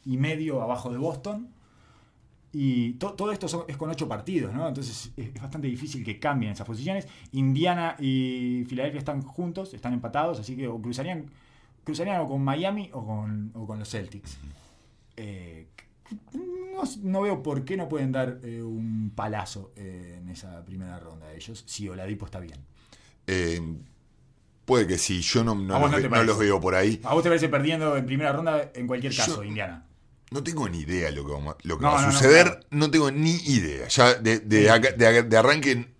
y medio abajo de Boston. Y to- todo esto son- es con ocho partidos, ¿no? Entonces es, es bastante difícil que cambien esas posiciones. Indiana y Filadelfia están juntos, están empatados, así que o cruzarían, cruzarían o con Miami o con, o con los Celtics. Eh, no, no veo por qué no pueden dar eh, un palazo eh, en esa primera ronda de ellos, si Oladipo está bien. Eh, puede que sí, yo no, no ¿A vos los, no ve- los veo por ahí. ¿A vos te parece perdiendo en primera ronda en cualquier caso, Yo- Indiana? No tengo ni idea lo que, vamos- lo que va a suceder. No, tengo ni idea. Ya de, de acá- de- de arranque,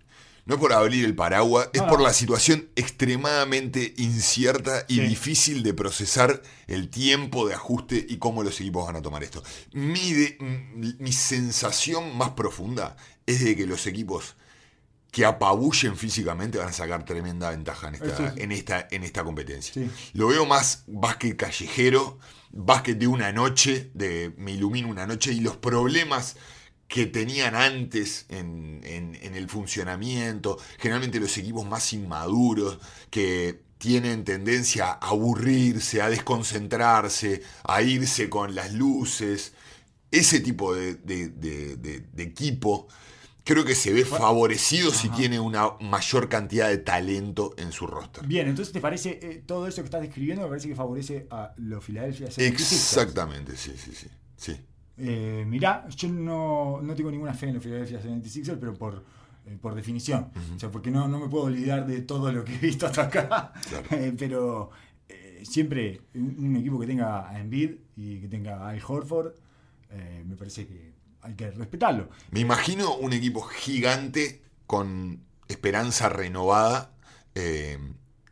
no es por abrir el paraguas, es por la situación extremadamente incierta y Sí. difícil de procesar el tiempo de ajuste y cómo los equipos van a tomar esto. Mi, de- mi- mi sensación más profunda es de que los equipos que apabullen físicamente van a sacar tremenda ventaja en esta, Eso sí. en esta, en esta competencia. Sí. Lo veo más básquet callejero, básquet de una noche, de me ilumino una noche, y los problemas que tenían antes en, en- en el funcionamiento, generalmente los equipos más inmaduros, que tienen tendencia a aburrirse, a desconcentrarse, a irse con las luces, ese tipo de, de- de- de- de equipo creo que se ve favorecido si tiene una mayor cantidad de talento en su roster. Bien, entonces te parece, eh, todo eso que estás describiendo me parece que favorece a los Philadelphia 76ers. Exactamente, sí, sí, sí. sí. Eh, mirá, yo no, no tengo ninguna fe en los Philadelphia 76ers, pero por, eh, por definición. O sea, porque no, no me puedo olvidar de todo lo que he visto hasta acá. Claro. [laughs] Eh, pero eh, siempre un, un equipo que tenga a Embiid y que tenga a Al Horford, me parece que hay que respetarlo. Me imagino un equipo gigante con esperanza renovada,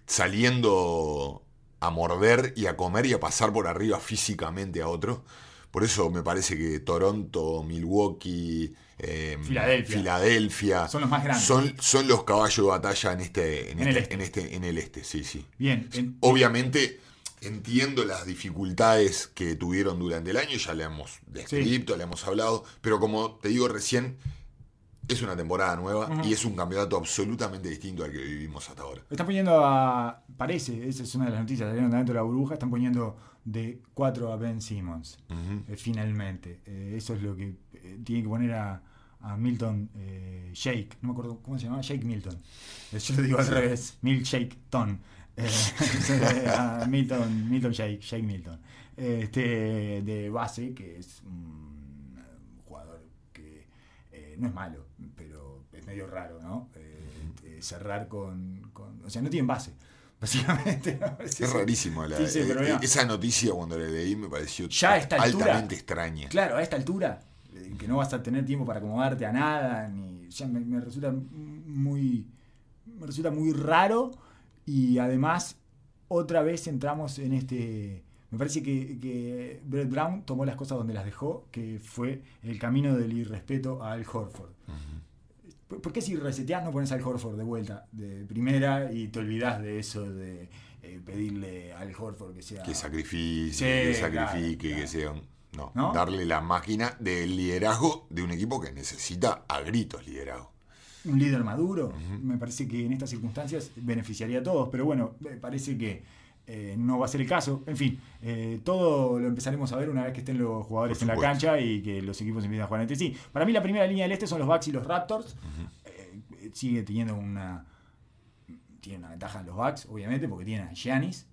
saliendo a morder y a comer y a pasar por arriba físicamente a otro. Por eso me parece que Toronto, Milwaukee, eh, Filadelfia. Filadelfia Son los más grandes. Son, son los caballos de batalla en este, en, En el este, este. en este, en el este, sí, sí. Bien, en- Obviamente entiendo las dificultades que tuvieron durante el año, ya le hemos descrito, le hemos hablado, pero como te digo recién, es una temporada nueva y es un campeonato absolutamente distinto al que vivimos hasta ahora. Están poniendo a. Parece, esa es una de las noticias salieron de dentro de la burbuja. Están poniendo de 4 a Ben Simmons. Eh, finalmente. Eh, eso es lo que eh, tiene que poner a, a Milton eh, Shake. No me acuerdo cómo se llamaba. Shake Milton. Yo lo digo al revés. Milkshake Ton. Eh, [laughs] a Milton, Milton Shake, Shake Milton. Este, de base, que es un jugador que eh, no es malo, pero es medio raro, ¿no? Cerrar con, con- O sea, no tiene base. Básicamente. ¿no? [laughs] Es rarísimo. la- Sí, sí, pero eh, mira. esa noticia cuando la leí me pareció Ya a esta altura- altamente extraña. Claro, a esta altura, eh, que no vas a tener tiempo para acomodarte a nada, ni ya me, me resulta muy me resulta muy raro y además otra vez entramos en este me parece que, que Brett Brown tomó las cosas donde las dejó, que fue el camino del irrespeto a Al Horford. ¿Por por qué si reseteás no pones al Horford de vuelta, de primera, y te olvidás de eso de eh, pedirle al Horford que sea... Que sacrifique, Sí, que claro, sacrifique, claro. que sea un- No, ¿No? darle la máquina del liderazgo de un equipo que necesita a gritos liderazgo. un líder maduro. Me parece que en estas circunstancias beneficiaría a todos, pero bueno, me parece que eh, no va a ser el caso. En fin, eh, todo lo empezaremos a ver una vez que estén los jugadores en la cancha y que los equipos empiecen a jugar entre sí. Para mí la primera línea del este son los Bucks y los Raptors. Eh, sigue teniendo una tiene una ventaja los Bucks, obviamente, porque tienen a Giannis.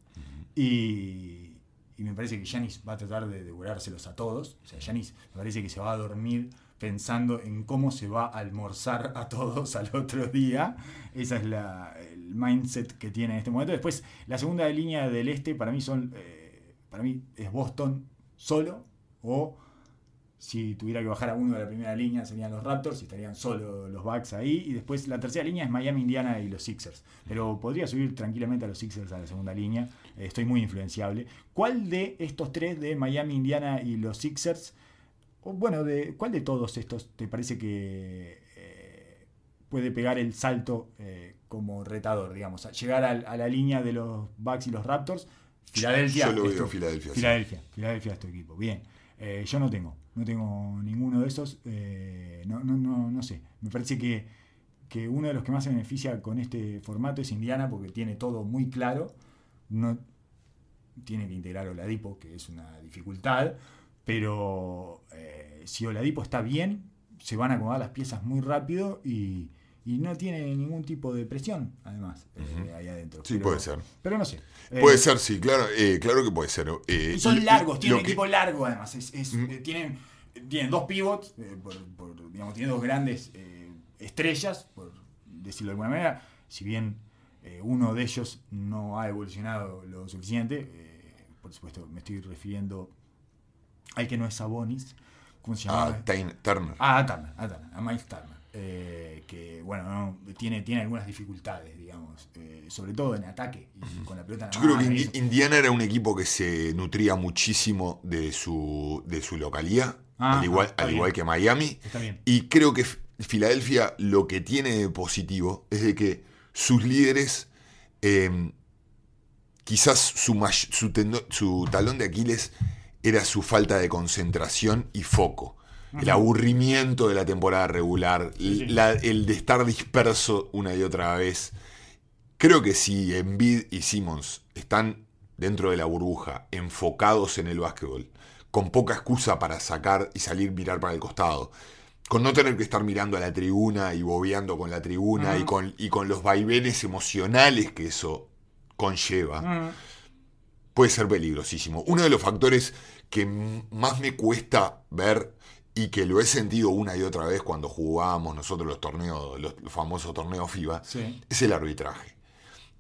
y, y me parece que Giannis va a tratar de devorárselos a todos. O sea, Giannis me parece que se va a dormir pensando en cómo se va a almorzar a todos al otro día. Esa es la, mindset que tiene en este momento. Después, la segunda línea del este para mí son eh, para mí es Boston solo o si tuviera que bajar a uno de la primera línea serían los Raptors y estarían solo los Bucks ahí. Y después la tercera línea es Miami, Indiana y los Sixers. Pero podría subir tranquilamente a los Sixers a la segunda línea. Eh, estoy muy influenciable. ¿Cuál de estos tres, de Miami, Indiana y los Sixers, o bueno, de ¿cuál de todos estos te parece que puede pegar el salto eh, como retador, digamos? A llegar a, la línea de los Bucks y los Raptors. Filadelfia. Yo lo veo Filadelfia. sí. Filadelfia, Filadelfia es tu equipo. Bien. Eh, yo no tengo, no tengo ninguno de esos. eh, no, no, no, no sé. Me parece que, que uno de los que más se beneficia con este formato es Indiana porque tiene todo muy claro. No tiene que integrar Oladipo, que es una dificultad. Pero eh, si Oladipo está bien, se van a acomodar las piezas muy rápido y, y no tiene ningún tipo de presión, además, eh, ahí adentro. Sí, Pero- puede ser. Pero no sé. Eh, Puede ser, sí, claro, eh, claro que puede ser. eh, y son largos, tienen un que- equipo largo además. Es, es- Mm. eh, tienen, tienen dos pivots, eh, por, por, digamos, tienen dos grandes eh, estrellas, por decirlo de alguna manera. Si bien eh, uno de ellos no ha evolucionado lo suficiente, eh, por supuesto me estoy refiriendo al que no es Sabonis. ¿Cómo se Ah, llama? Tain- Turner. Ah, a Turner, a Turner, a Miles Turner. Eh, que, bueno, no, tiene, tiene algunas dificultades, digamos. eh, sobre todo en ataque y con la pelota Yo creo que Indi-. Indiana era un equipo que se nutría muchísimo de su, de su localía, Ah, al, igual, al igual que Miami. Está bien. Y creo que Filadelfia lo que tiene de positivo es de que sus líderes, eh, quizás su, su talón de Aquiles era su falta de concentración y foco. El aburrimiento de la temporada regular, Sí, sí. la- el de estar disperso una y otra vez. Creo que si Embiid y Simmons están dentro de la burbuja, enfocados en el básquetbol, con poca excusa para sacar y salir mirar para el costado, con no tener que estar mirando a la tribuna y bobeando con la tribuna y, con, y con los vaivenes emocionales que eso conlleva, puede ser peligrosísimo. Uno de los factores que más me cuesta ver y que lo he sentido una y otra vez cuando jugábamos nosotros los torneos, los, famosos torneos FIBA, sí. es el arbitraje.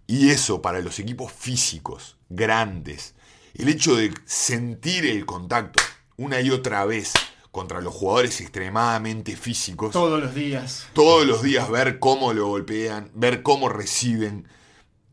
Y eso para los equipos físicos, grandes, el hecho de sentir el contacto una y otra vez contra los jugadores extremadamente físicos, Todos los días. todos los días ver cómo lo golpean, ver cómo reciben.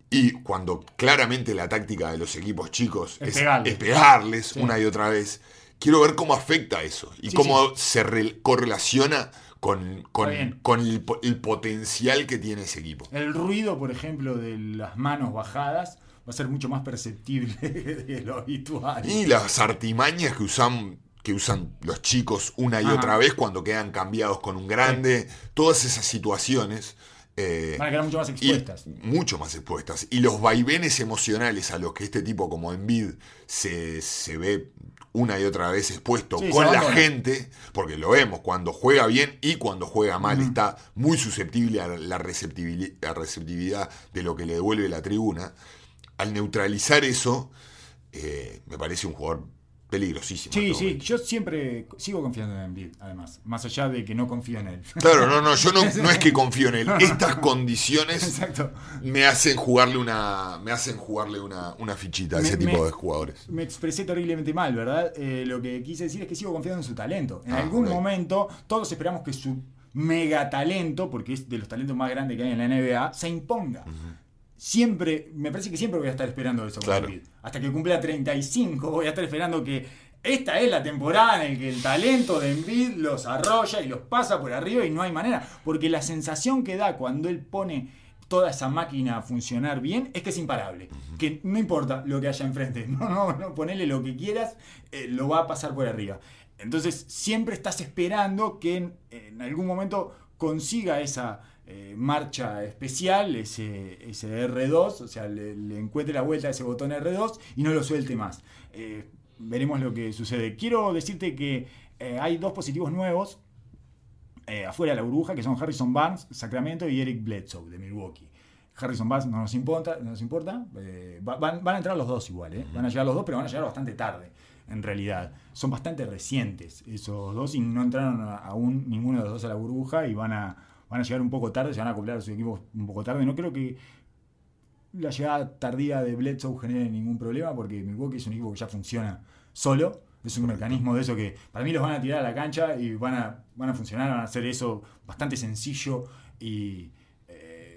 Y cuando claramente la táctica de los equipos chicos Es es, pegarles. es pegarles Sí. una y otra vez, quiero ver cómo afecta eso y Sí, cómo se re- correlaciona con, con- el, po- el potencial que tiene ese equipo. El ruido, por ejemplo, de las manos bajadas va a ser mucho más perceptible [laughs] de lo habitual. Y las artimañas que usan, que usan los chicos una y Ajá. otra vez cuando quedan cambiados con un grande, todas esas situaciones. eh, Van a quedar mucho más expuestas. mucho más expuestas. Y los vaivenes emocionales a los que este tipo como Envid se, se ve una y otra vez expuesto Sí, con la gente, porque lo vemos cuando juega bien y cuando juega mal, está muy susceptible a la receptividad de lo que le devuelve la tribuna. Al neutralizar eso, eh, me parece un jugador peligrosísimo. Sí, sí, este yo siempre sigo confiando en Embiid, además, más allá de que no confío en él. Claro, no, no, yo no, [laughs] no es que confío en él. Estas condiciones Exacto. me hacen jugarle una. Me hacen jugarle una, una fichita a Me- ese tipo me- de jugadores. Me expresé terriblemente mal, ¿verdad? Eh, lo que quise decir es que sigo confiando en su talento. En Ah, algún momento, todos esperamos que su mega talento, porque es de los talentos más grandes que hay en la NBA, se imponga. Siempre, me parece que siempre voy a estar esperando eso Claro. Hasta que cumpla 35, voy a estar esperando que esta es la temporada en la que el talento de Embiid los arrolla y los pasa por arriba y no hay manera. Porque la sensación que da cuando él pone toda esa máquina a funcionar bien es que es imparable. Que no importa lo que haya enfrente. [laughs] No, no, no, ponele lo que quieras, eh, lo va a pasar por arriba. Entonces siempre estás esperando que en, en algún momento consiga esa eh, marcha especial, ese, ese R2, o sea, le, le encuentre la vuelta a ese botón R2 y no lo suelte más. Eh, veremos lo que sucede. Quiero decirte que eh, hay dos positivos nuevos afuera de la burbuja, que son Harrison Barnes, Sacramento, y Eric Bledsoe, de Milwaukee. Harrison Barnes no nos importa, no nos importa va- van, van a entrar los dos igual, van a llegar los dos, pero van a llegar bastante tarde, en realidad. Son bastante recientes esos dos y no entraron aún ninguno de los dos a la burbuja y van a, van a llegar un poco tarde, se van a acoplar a su equipo un poco tarde. No creo que la llegada tardía de Bledsoe genere ningún problema porque Milwaukee es un equipo que ya funciona solo. Es un mecanismo de eso que para mí los van a tirar a la cancha y van a, van a funcionar, van a hacer eso bastante sencillo y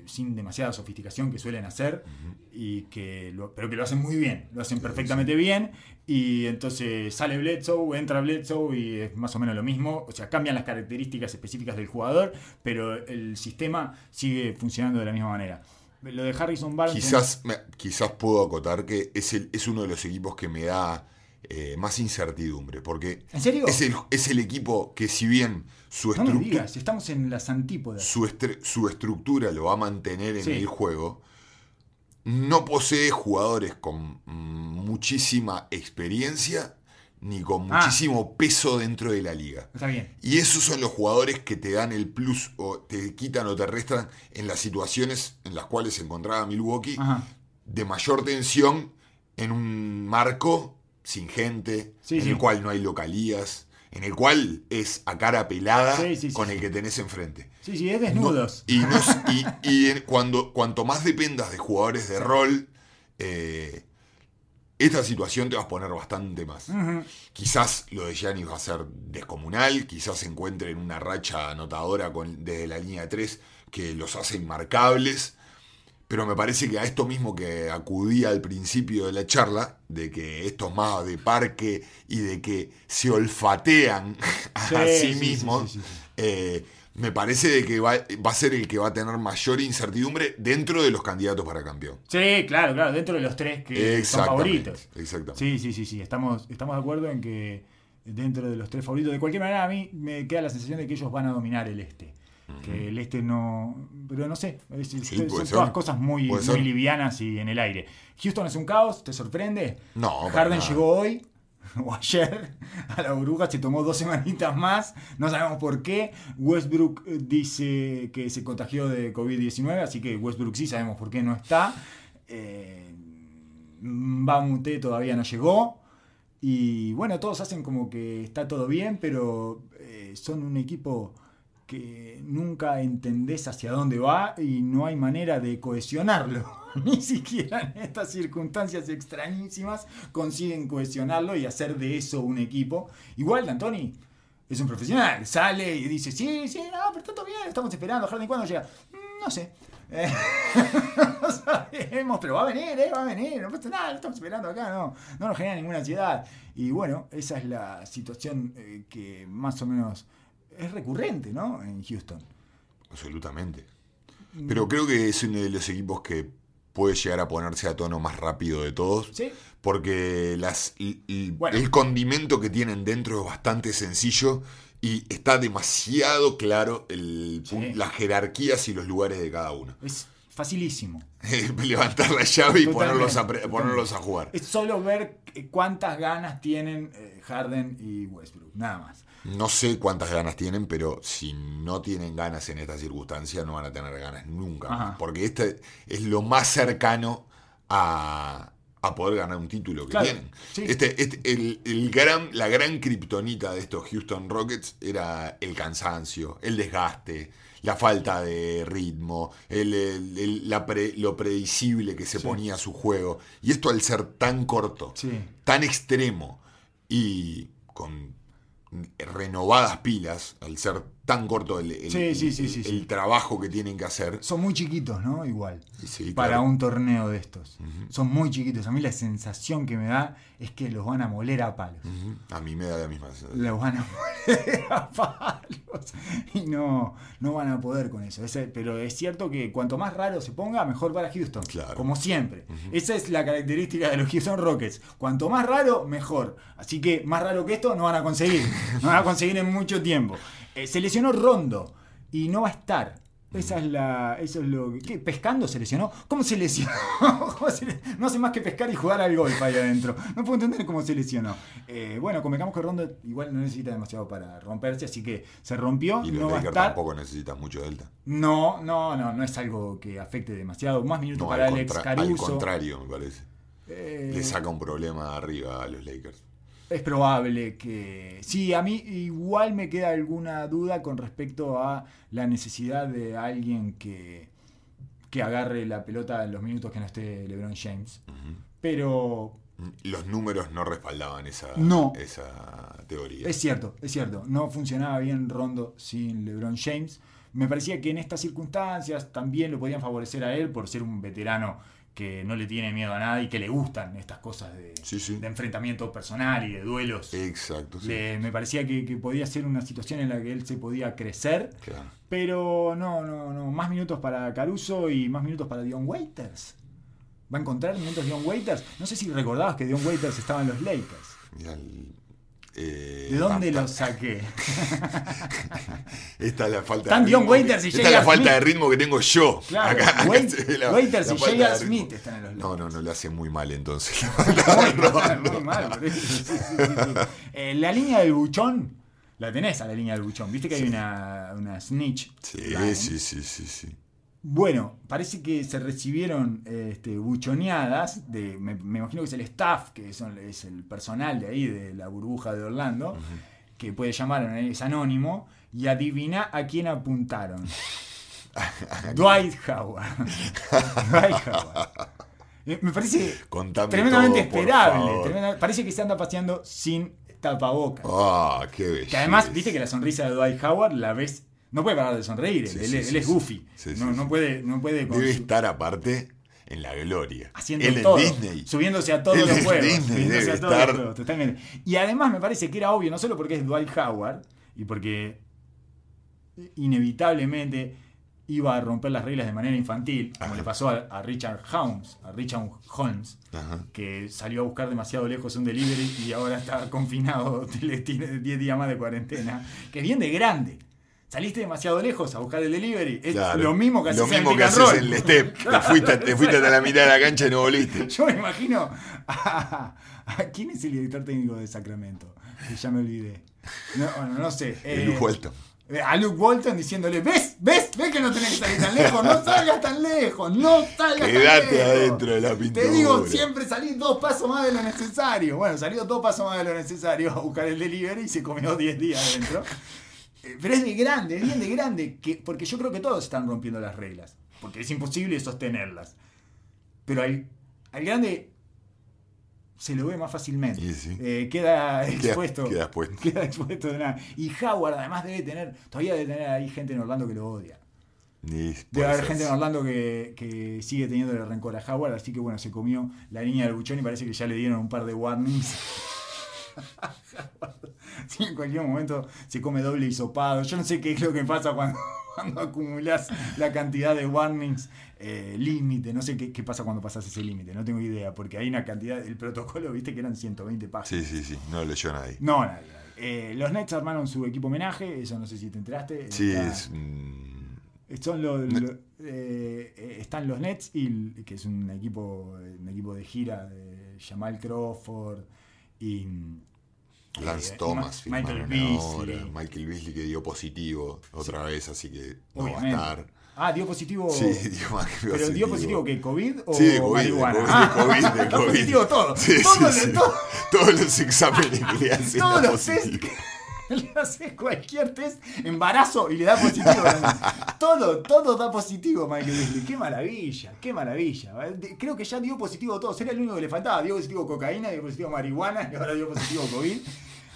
sin demasiada sofisticación que suelen hacer, y que lo- pero que lo hacen muy bien, lo hacen perfectamente bien. Y entonces sale Bledsoe, entra Bledsoe y es más o menos lo mismo. O sea, cambian las características específicas del jugador, pero el sistema sigue funcionando de la misma manera. Lo de Harrison Barnes. Quizás, quizás puedo acotar que es, el, es uno de los equipos que me da eh, más incertidumbre. Porque ¿En serio? es el, es el equipo que, si bien su, No me estructu- digas, estamos en las antípodas. su, estructura lo va a mantener en Sí. el juego, no posee jugadores con muchísima experiencia ni con Ah. muchísimo peso dentro de la liga. Está bien. Y esos son los jugadores que te dan el plus o te quitan o te restan en las situaciones en las cuales se encontraba Milwaukee Ajá. de mayor tensión en un marco sin gente, Sí, en sí. el cual no hay localías, en el cual es a cara pelada Sí, con el que tenés enfrente. Sí, sí, es No- desnudos. y no es- y- y en- cuando, cuanto más dependas de jugadores de rol, eh, esta situación te va a poner bastante más. Quizás lo de Giannis va a ser descomunal, quizás se encuentre en una racha anotadora con, desde la línea de 3 que los hace inmarcables. Pero me parece que a esto mismo que acudía al principio de la charla, de que estos más de parque y de que se olfatean [laughs] a sí, sí, sí, mismos, sí, eh, me parece de que va, va a ser el que va a tener mayor incertidumbre dentro de los candidatos para campeón. Sí, claro, claro, dentro de los tres que son favoritos. exactamente. Sí, sí, sí, sí, estamos, estamos de acuerdo en que dentro de los tres favoritos, de cualquier manera a mí me queda la sensación de que ellos van a dominar el este. Que el este no. Pero no sé. es- es- Sí, son ser. todas cosas muy, muy livianas y en el aire. Houston es un caos, ¿te sorprende? No, Harden llegó hoy [laughs] o ayer a la burbuja, se tomó dos semanitas más, no sabemos por qué. Westbrook eh, dice que se contagió de COVID-19, así que Westbrook sí sabemos por qué no está. Eh, Bamute todavía no llegó. Y bueno, todos hacen como que está todo bien, pero eh, son un equipo que nunca entendés hacia dónde va y no hay manera de cohesionarlo. [laughs] Ni siquiera en estas circunstancias extrañísimas consiguen cohesionarlo y hacer de eso un equipo. Igual D'Antoni es un profesional, sale y dice, sí, sí, no, pero está todo bien, estamos esperando, Harden, ¿cuándo llega? "Mm, No sé. Eh, [laughs] no sabemos, pero va a venir, eh, va a venir, no pasa nada, lo estamos esperando acá, no, no nos genera ninguna ansiedad. Y bueno, esa es la situación eh, que más o menos es recurrente, ¿no? En Houston. Absolutamente. Pero creo que es uno de los equipos que puede llegar a ponerse a tono más rápido de todos. Sí. Porque las, y- y Bueno. el condimento que tienen dentro es bastante sencillo y está demasiado claro el, Sí. las jerarquías y los lugares de cada uno. Es facilísimo. [laughs] Levantar la llave y ponerlos a, ponerlos a jugar. Es solo ver eh, cuántas ganas tienen eh, Harden y Westbrook, nada más. No sé cuántas ganas tienen, pero si no tienen ganas en esta circunstancia, no van a tener ganas nunca. más. Ajá. Porque este es lo más cercano a, a poder ganar un título que Claro, tienen. sí. Este, este- el, el gran, la gran kriptonita de estos Houston Rockets era el cansancio, el desgaste, la falta de ritmo, el- el- la pre- lo predecible que se Sí. ponía su juego. Y esto al ser tan corto, Sí. tan extremo y con renovadas pilas, al ser tan corto el, el- Sí, sí, el- sí, sí, sí. el trabajo que tienen que hacer. Son muy chiquitos, ¿no? Igual. Para claro. un torneo de estos. Son muy chiquitos. A mí la sensación que me da es que los van a moler a palos. A mí me da la misma sensación. Los van a moler a palos. Y no, no van a poder con eso. Pero es cierto que cuanto más raro se ponga, mejor para Houston. Claro. Como siempre. Esa es la característica de los Houston Rockets. Cuanto más raro, mejor. Así que más raro que esto no van a conseguir. No van a conseguir en mucho tiempo. Eh, se lesionó Rondo y no va a estar. Esa es la, eso es lo que. ¿qué? ¿Pescando se lesionó? ¿Cómo se lesionó? [laughs] ¿Cómo se le- no hace más que pescar y jugar al golf ahí adentro. No puedo entender cómo se lesionó. Eh, bueno, convengamos que Rondo igual no necesita demasiado para romperse, así que se rompió, Y los no va a Lakers estar. tampoco necesitan mucho delta. No, no, no, no es algo que afecte demasiado. Más minutos No, para al, Alex contra- al Caruso. contrario, me parece. Eh, Le saca un problema arriba a los Lakers. Es probable que... Sí, a mí igual me queda alguna duda con respecto a la necesidad de alguien que, que agarre la pelota en los minutos que no esté LeBron James. Pero Los números no respaldaban esa, No. esa teoría. es cierto, es cierto. No funcionaba bien Rondo sin LeBron James. Me parecía que en estas circunstancias también lo podían favorecer a él por ser un veterano que no le tiene miedo a nada y que le gustan estas cosas de, Sí, sí. de enfrentamiento personal y de duelos. Exacto, sí. Le- me parecía que, que podía ser una situación en la que él se podía crecer, Claro. pero no, no, no. Más minutos para Caruso y más minutos para Dion Waiters. ¿Va a encontrar minutos Dion Waiters? No sé si recordabas que Dion Waiters estaba en los Lakers. El- eh, ¿De dónde lo saqué? [laughs] Esta es la falta de ritmo Waiters y Esta es la falta de ritmo que tengo yo. Claro, Acá- Wait- la- Waiters la y J.R. Smith están en los No, Lakers. no, no le hace muy mal entonces. [laughs] Muy mal. [laughs] Eh, la línea del buchón, la tenés a la línea del buchón. Viste que hay una, una snitch. Sí, line. sí, sí, sí, sí. Bueno, parece que se recibieron este, buchoneadas, de, me, me imagino que es el staff, que son, es el personal de ahí, de la burbuja de Orlando, que puede llamar, es anónimo, y adivina a quién apuntaron. [laughs] Dwight Howard. [laughs] Dwight Howard. Eh, Me parece Contame tremendamente todo, esperable. parece que se anda paseando sin tapabocas. Ah, qué belleza. Que además, viste que la sonrisa de Dwight Howard la ves. No puede parar de sonreír. Sí, él, sí, él sí, es goofy. No, puede, no puede Debe estar aparte en la gloria. haciendo Él todo. en Disney. Subiéndose a todos Él los juegos. Disney subiéndose debe a todos los estar- juegos, totalmente. Y además me parece que era obvio, no solo porque es Dwight Howard y porque inevitablemente iba a romper las reglas de manera infantil, como Ajá. le pasó a, a Richard Holmes, a Richard Holmes, Ajá. que salió a buscar demasiado lejos un delivery y ahora está [laughs] confinado, le [laughs] tiene 10 días más de cuarentena, que viene de grande. Saliste demasiado lejos a buscar el delivery. Es Claro. lo mismo que haces Lo en mismo pick que haces en el step. [laughs] Te fuiste, te fuiste hasta la mitad de la cancha y no volviste. Yo me imagino a, a- ¿Quién es el director técnico de Sacramento? Que ya me olvidé. No, bueno, no sé. Eh, Luke Walton. eh, A Luke Walton diciéndole, ¿ves? ¿Ves? ¿Ves que no tenés que salir tan lejos? No salgas tan lejos, no salgas tan Quédate lejos. adentro de la pintura. Te digo, siempre salí dos pasos más de lo necesario. Bueno, salió dos pasos más de lo necesario a buscar el delivery y se comió 10 días adentro. Eh, Pero es de grande, es bien de grande, que, porque yo creo que todos están rompiendo las reglas, porque es imposible sostenerlas. Pero al, al grande se lo ve más fácilmente. Sí. Eh, [laughs] queda expuesto. queda expuesto. [laughs] Queda expuesto de nada. Y Howard además debe tener, todavía debe tener ahí gente en Orlando que lo odia. Y Debe haber gente en Orlando que, que sigue teniendo el rencor a Howard, así que bueno, se comió la línea del buchón y parece que ya le dieron un par de warnings. [laughs] [laughs] Sí, en cualquier momento se come doble hisopado. Yo no sé qué es lo que pasa cuando, [laughs] cuando acumulas la cantidad de warnings eh, límite. No sé qué, qué pasa cuando pasas ese límite, no tengo idea, porque hay una cantidad, el protocolo, viste que eran 120 páginas. Sí, sí, sí. No lo leyó nadie. No, nadie. Eh, los Nets armaron su equipo homenaje, eso no sé si te enteraste. Sí, Está- es. mm, son lo- eh, eh, están los Nets, y, que es un equipo, un equipo de gira de Jamal Crawford y Lance eh, Thomas Ma- Michael ahora. Beasley. Michael Beasley que dio positivo otra vez, así que no Obviamente. va a estar. Ah, dio positivo. Sí, [laughs] dio más que Pero dio positivo que COVID o Sí, de COVID, de marihuana. COVID, Ah, de COVID, de [laughs] dio COVID. positivo todo. Sí, todo, sí, lo- sí. todo- Todos los exámenes que le hacen [laughs] todos los test [laughs] le haces cualquier test, embarazo y le da positivo. [laughs] todo, todo da positivo, Michael Beasley. Qué maravilla, qué maravilla. Creo que ya dio positivo a todos. Era el único que le faltaba. Dio positivo cocaína, dio positivo marihuana y ahora dio positivo COVID.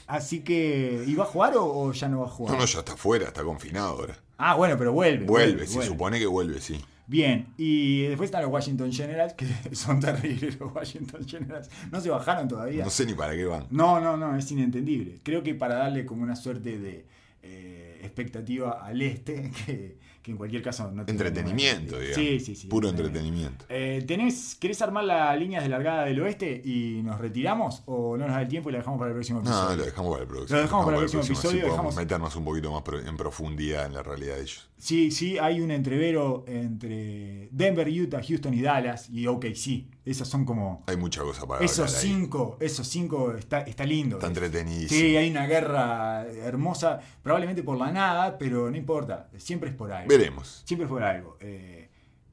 Así que, ¿y va a jugar o, o ya no va a jugar? No, no, ya está fuera, está confinado ahora. Ah, bueno, pero vuelve. Vuelve, se supone que vuelve, sí. Bien, y después están los Washington Generals, que [laughs] son terribles los Washington Generals. No se bajaron todavía. No sé ni para qué van. No, no, no, es inentendible. Creo que para darle como una suerte de eh, expectativa al este, [laughs] que, que en cualquier caso no Entretenimiento, digamos. Sí, sí, sí. Puro entretenimiento. Eh, ¿tenés, ¿Querés armar las líneas de largada del oeste y nos retiramos? ¿O no nos da el tiempo y la dejamos para el próximo episodio? No, lo dejamos para el próximo. Lo dejamos para el próximo episodio, así dejamos- meternos un poquito más en profundidad en la realidad de ellos. Sí, sí, hay un entrevero entre Denver, Utah, Houston y Dallas y OKC. Esos son como... Hay mucha cosa para Esos hablar ahí. cinco, esos cinco está, está lindo. Está entretenidísimo. Sí, hay una guerra hermosa, probablemente por la nada, pero no importa, siempre es por algo. Veremos. Siempre es por algo. Eh,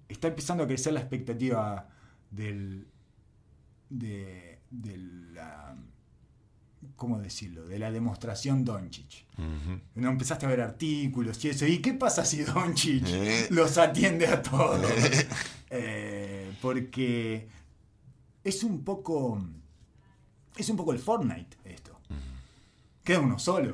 está empezando a crecer la expectativa del. de. de la. ¿Cómo decirlo? De la demostración Doncic. No empezaste a ver artículos y eso. ¿Y qué pasa si Doncic Eh. los atiende a todos? [laughs] Eh, porque es un poco. Es un poco el Fortnite esto. Queda uno solo.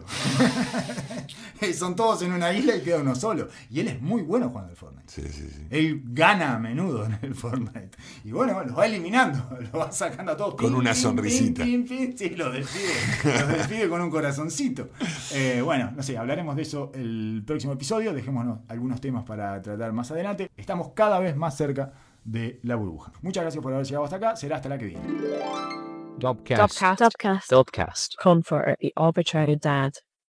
[laughs] Son todos en una isla y queda uno solo. Y él es muy bueno jugando al Fortnite. Sí, sí, sí. Él gana a menudo en el Fortnite. Y bueno, los va eliminando, [laughs] los va sacando a todos. Con Pim, una sonrisita. pim. Sí, los despide. Los despide con un corazoncito. Eh, bueno, no sé, hablaremos de eso el próximo episodio. Dejémonos algunos temas para tratar más adelante. Estamos cada vez más cerca de la burbuja. Muchas gracias por haber llegado hasta acá. Será hasta la que viene. Dubcast. Dubcast. Dubcast. Dubcast. Comfort the arbitrary dad.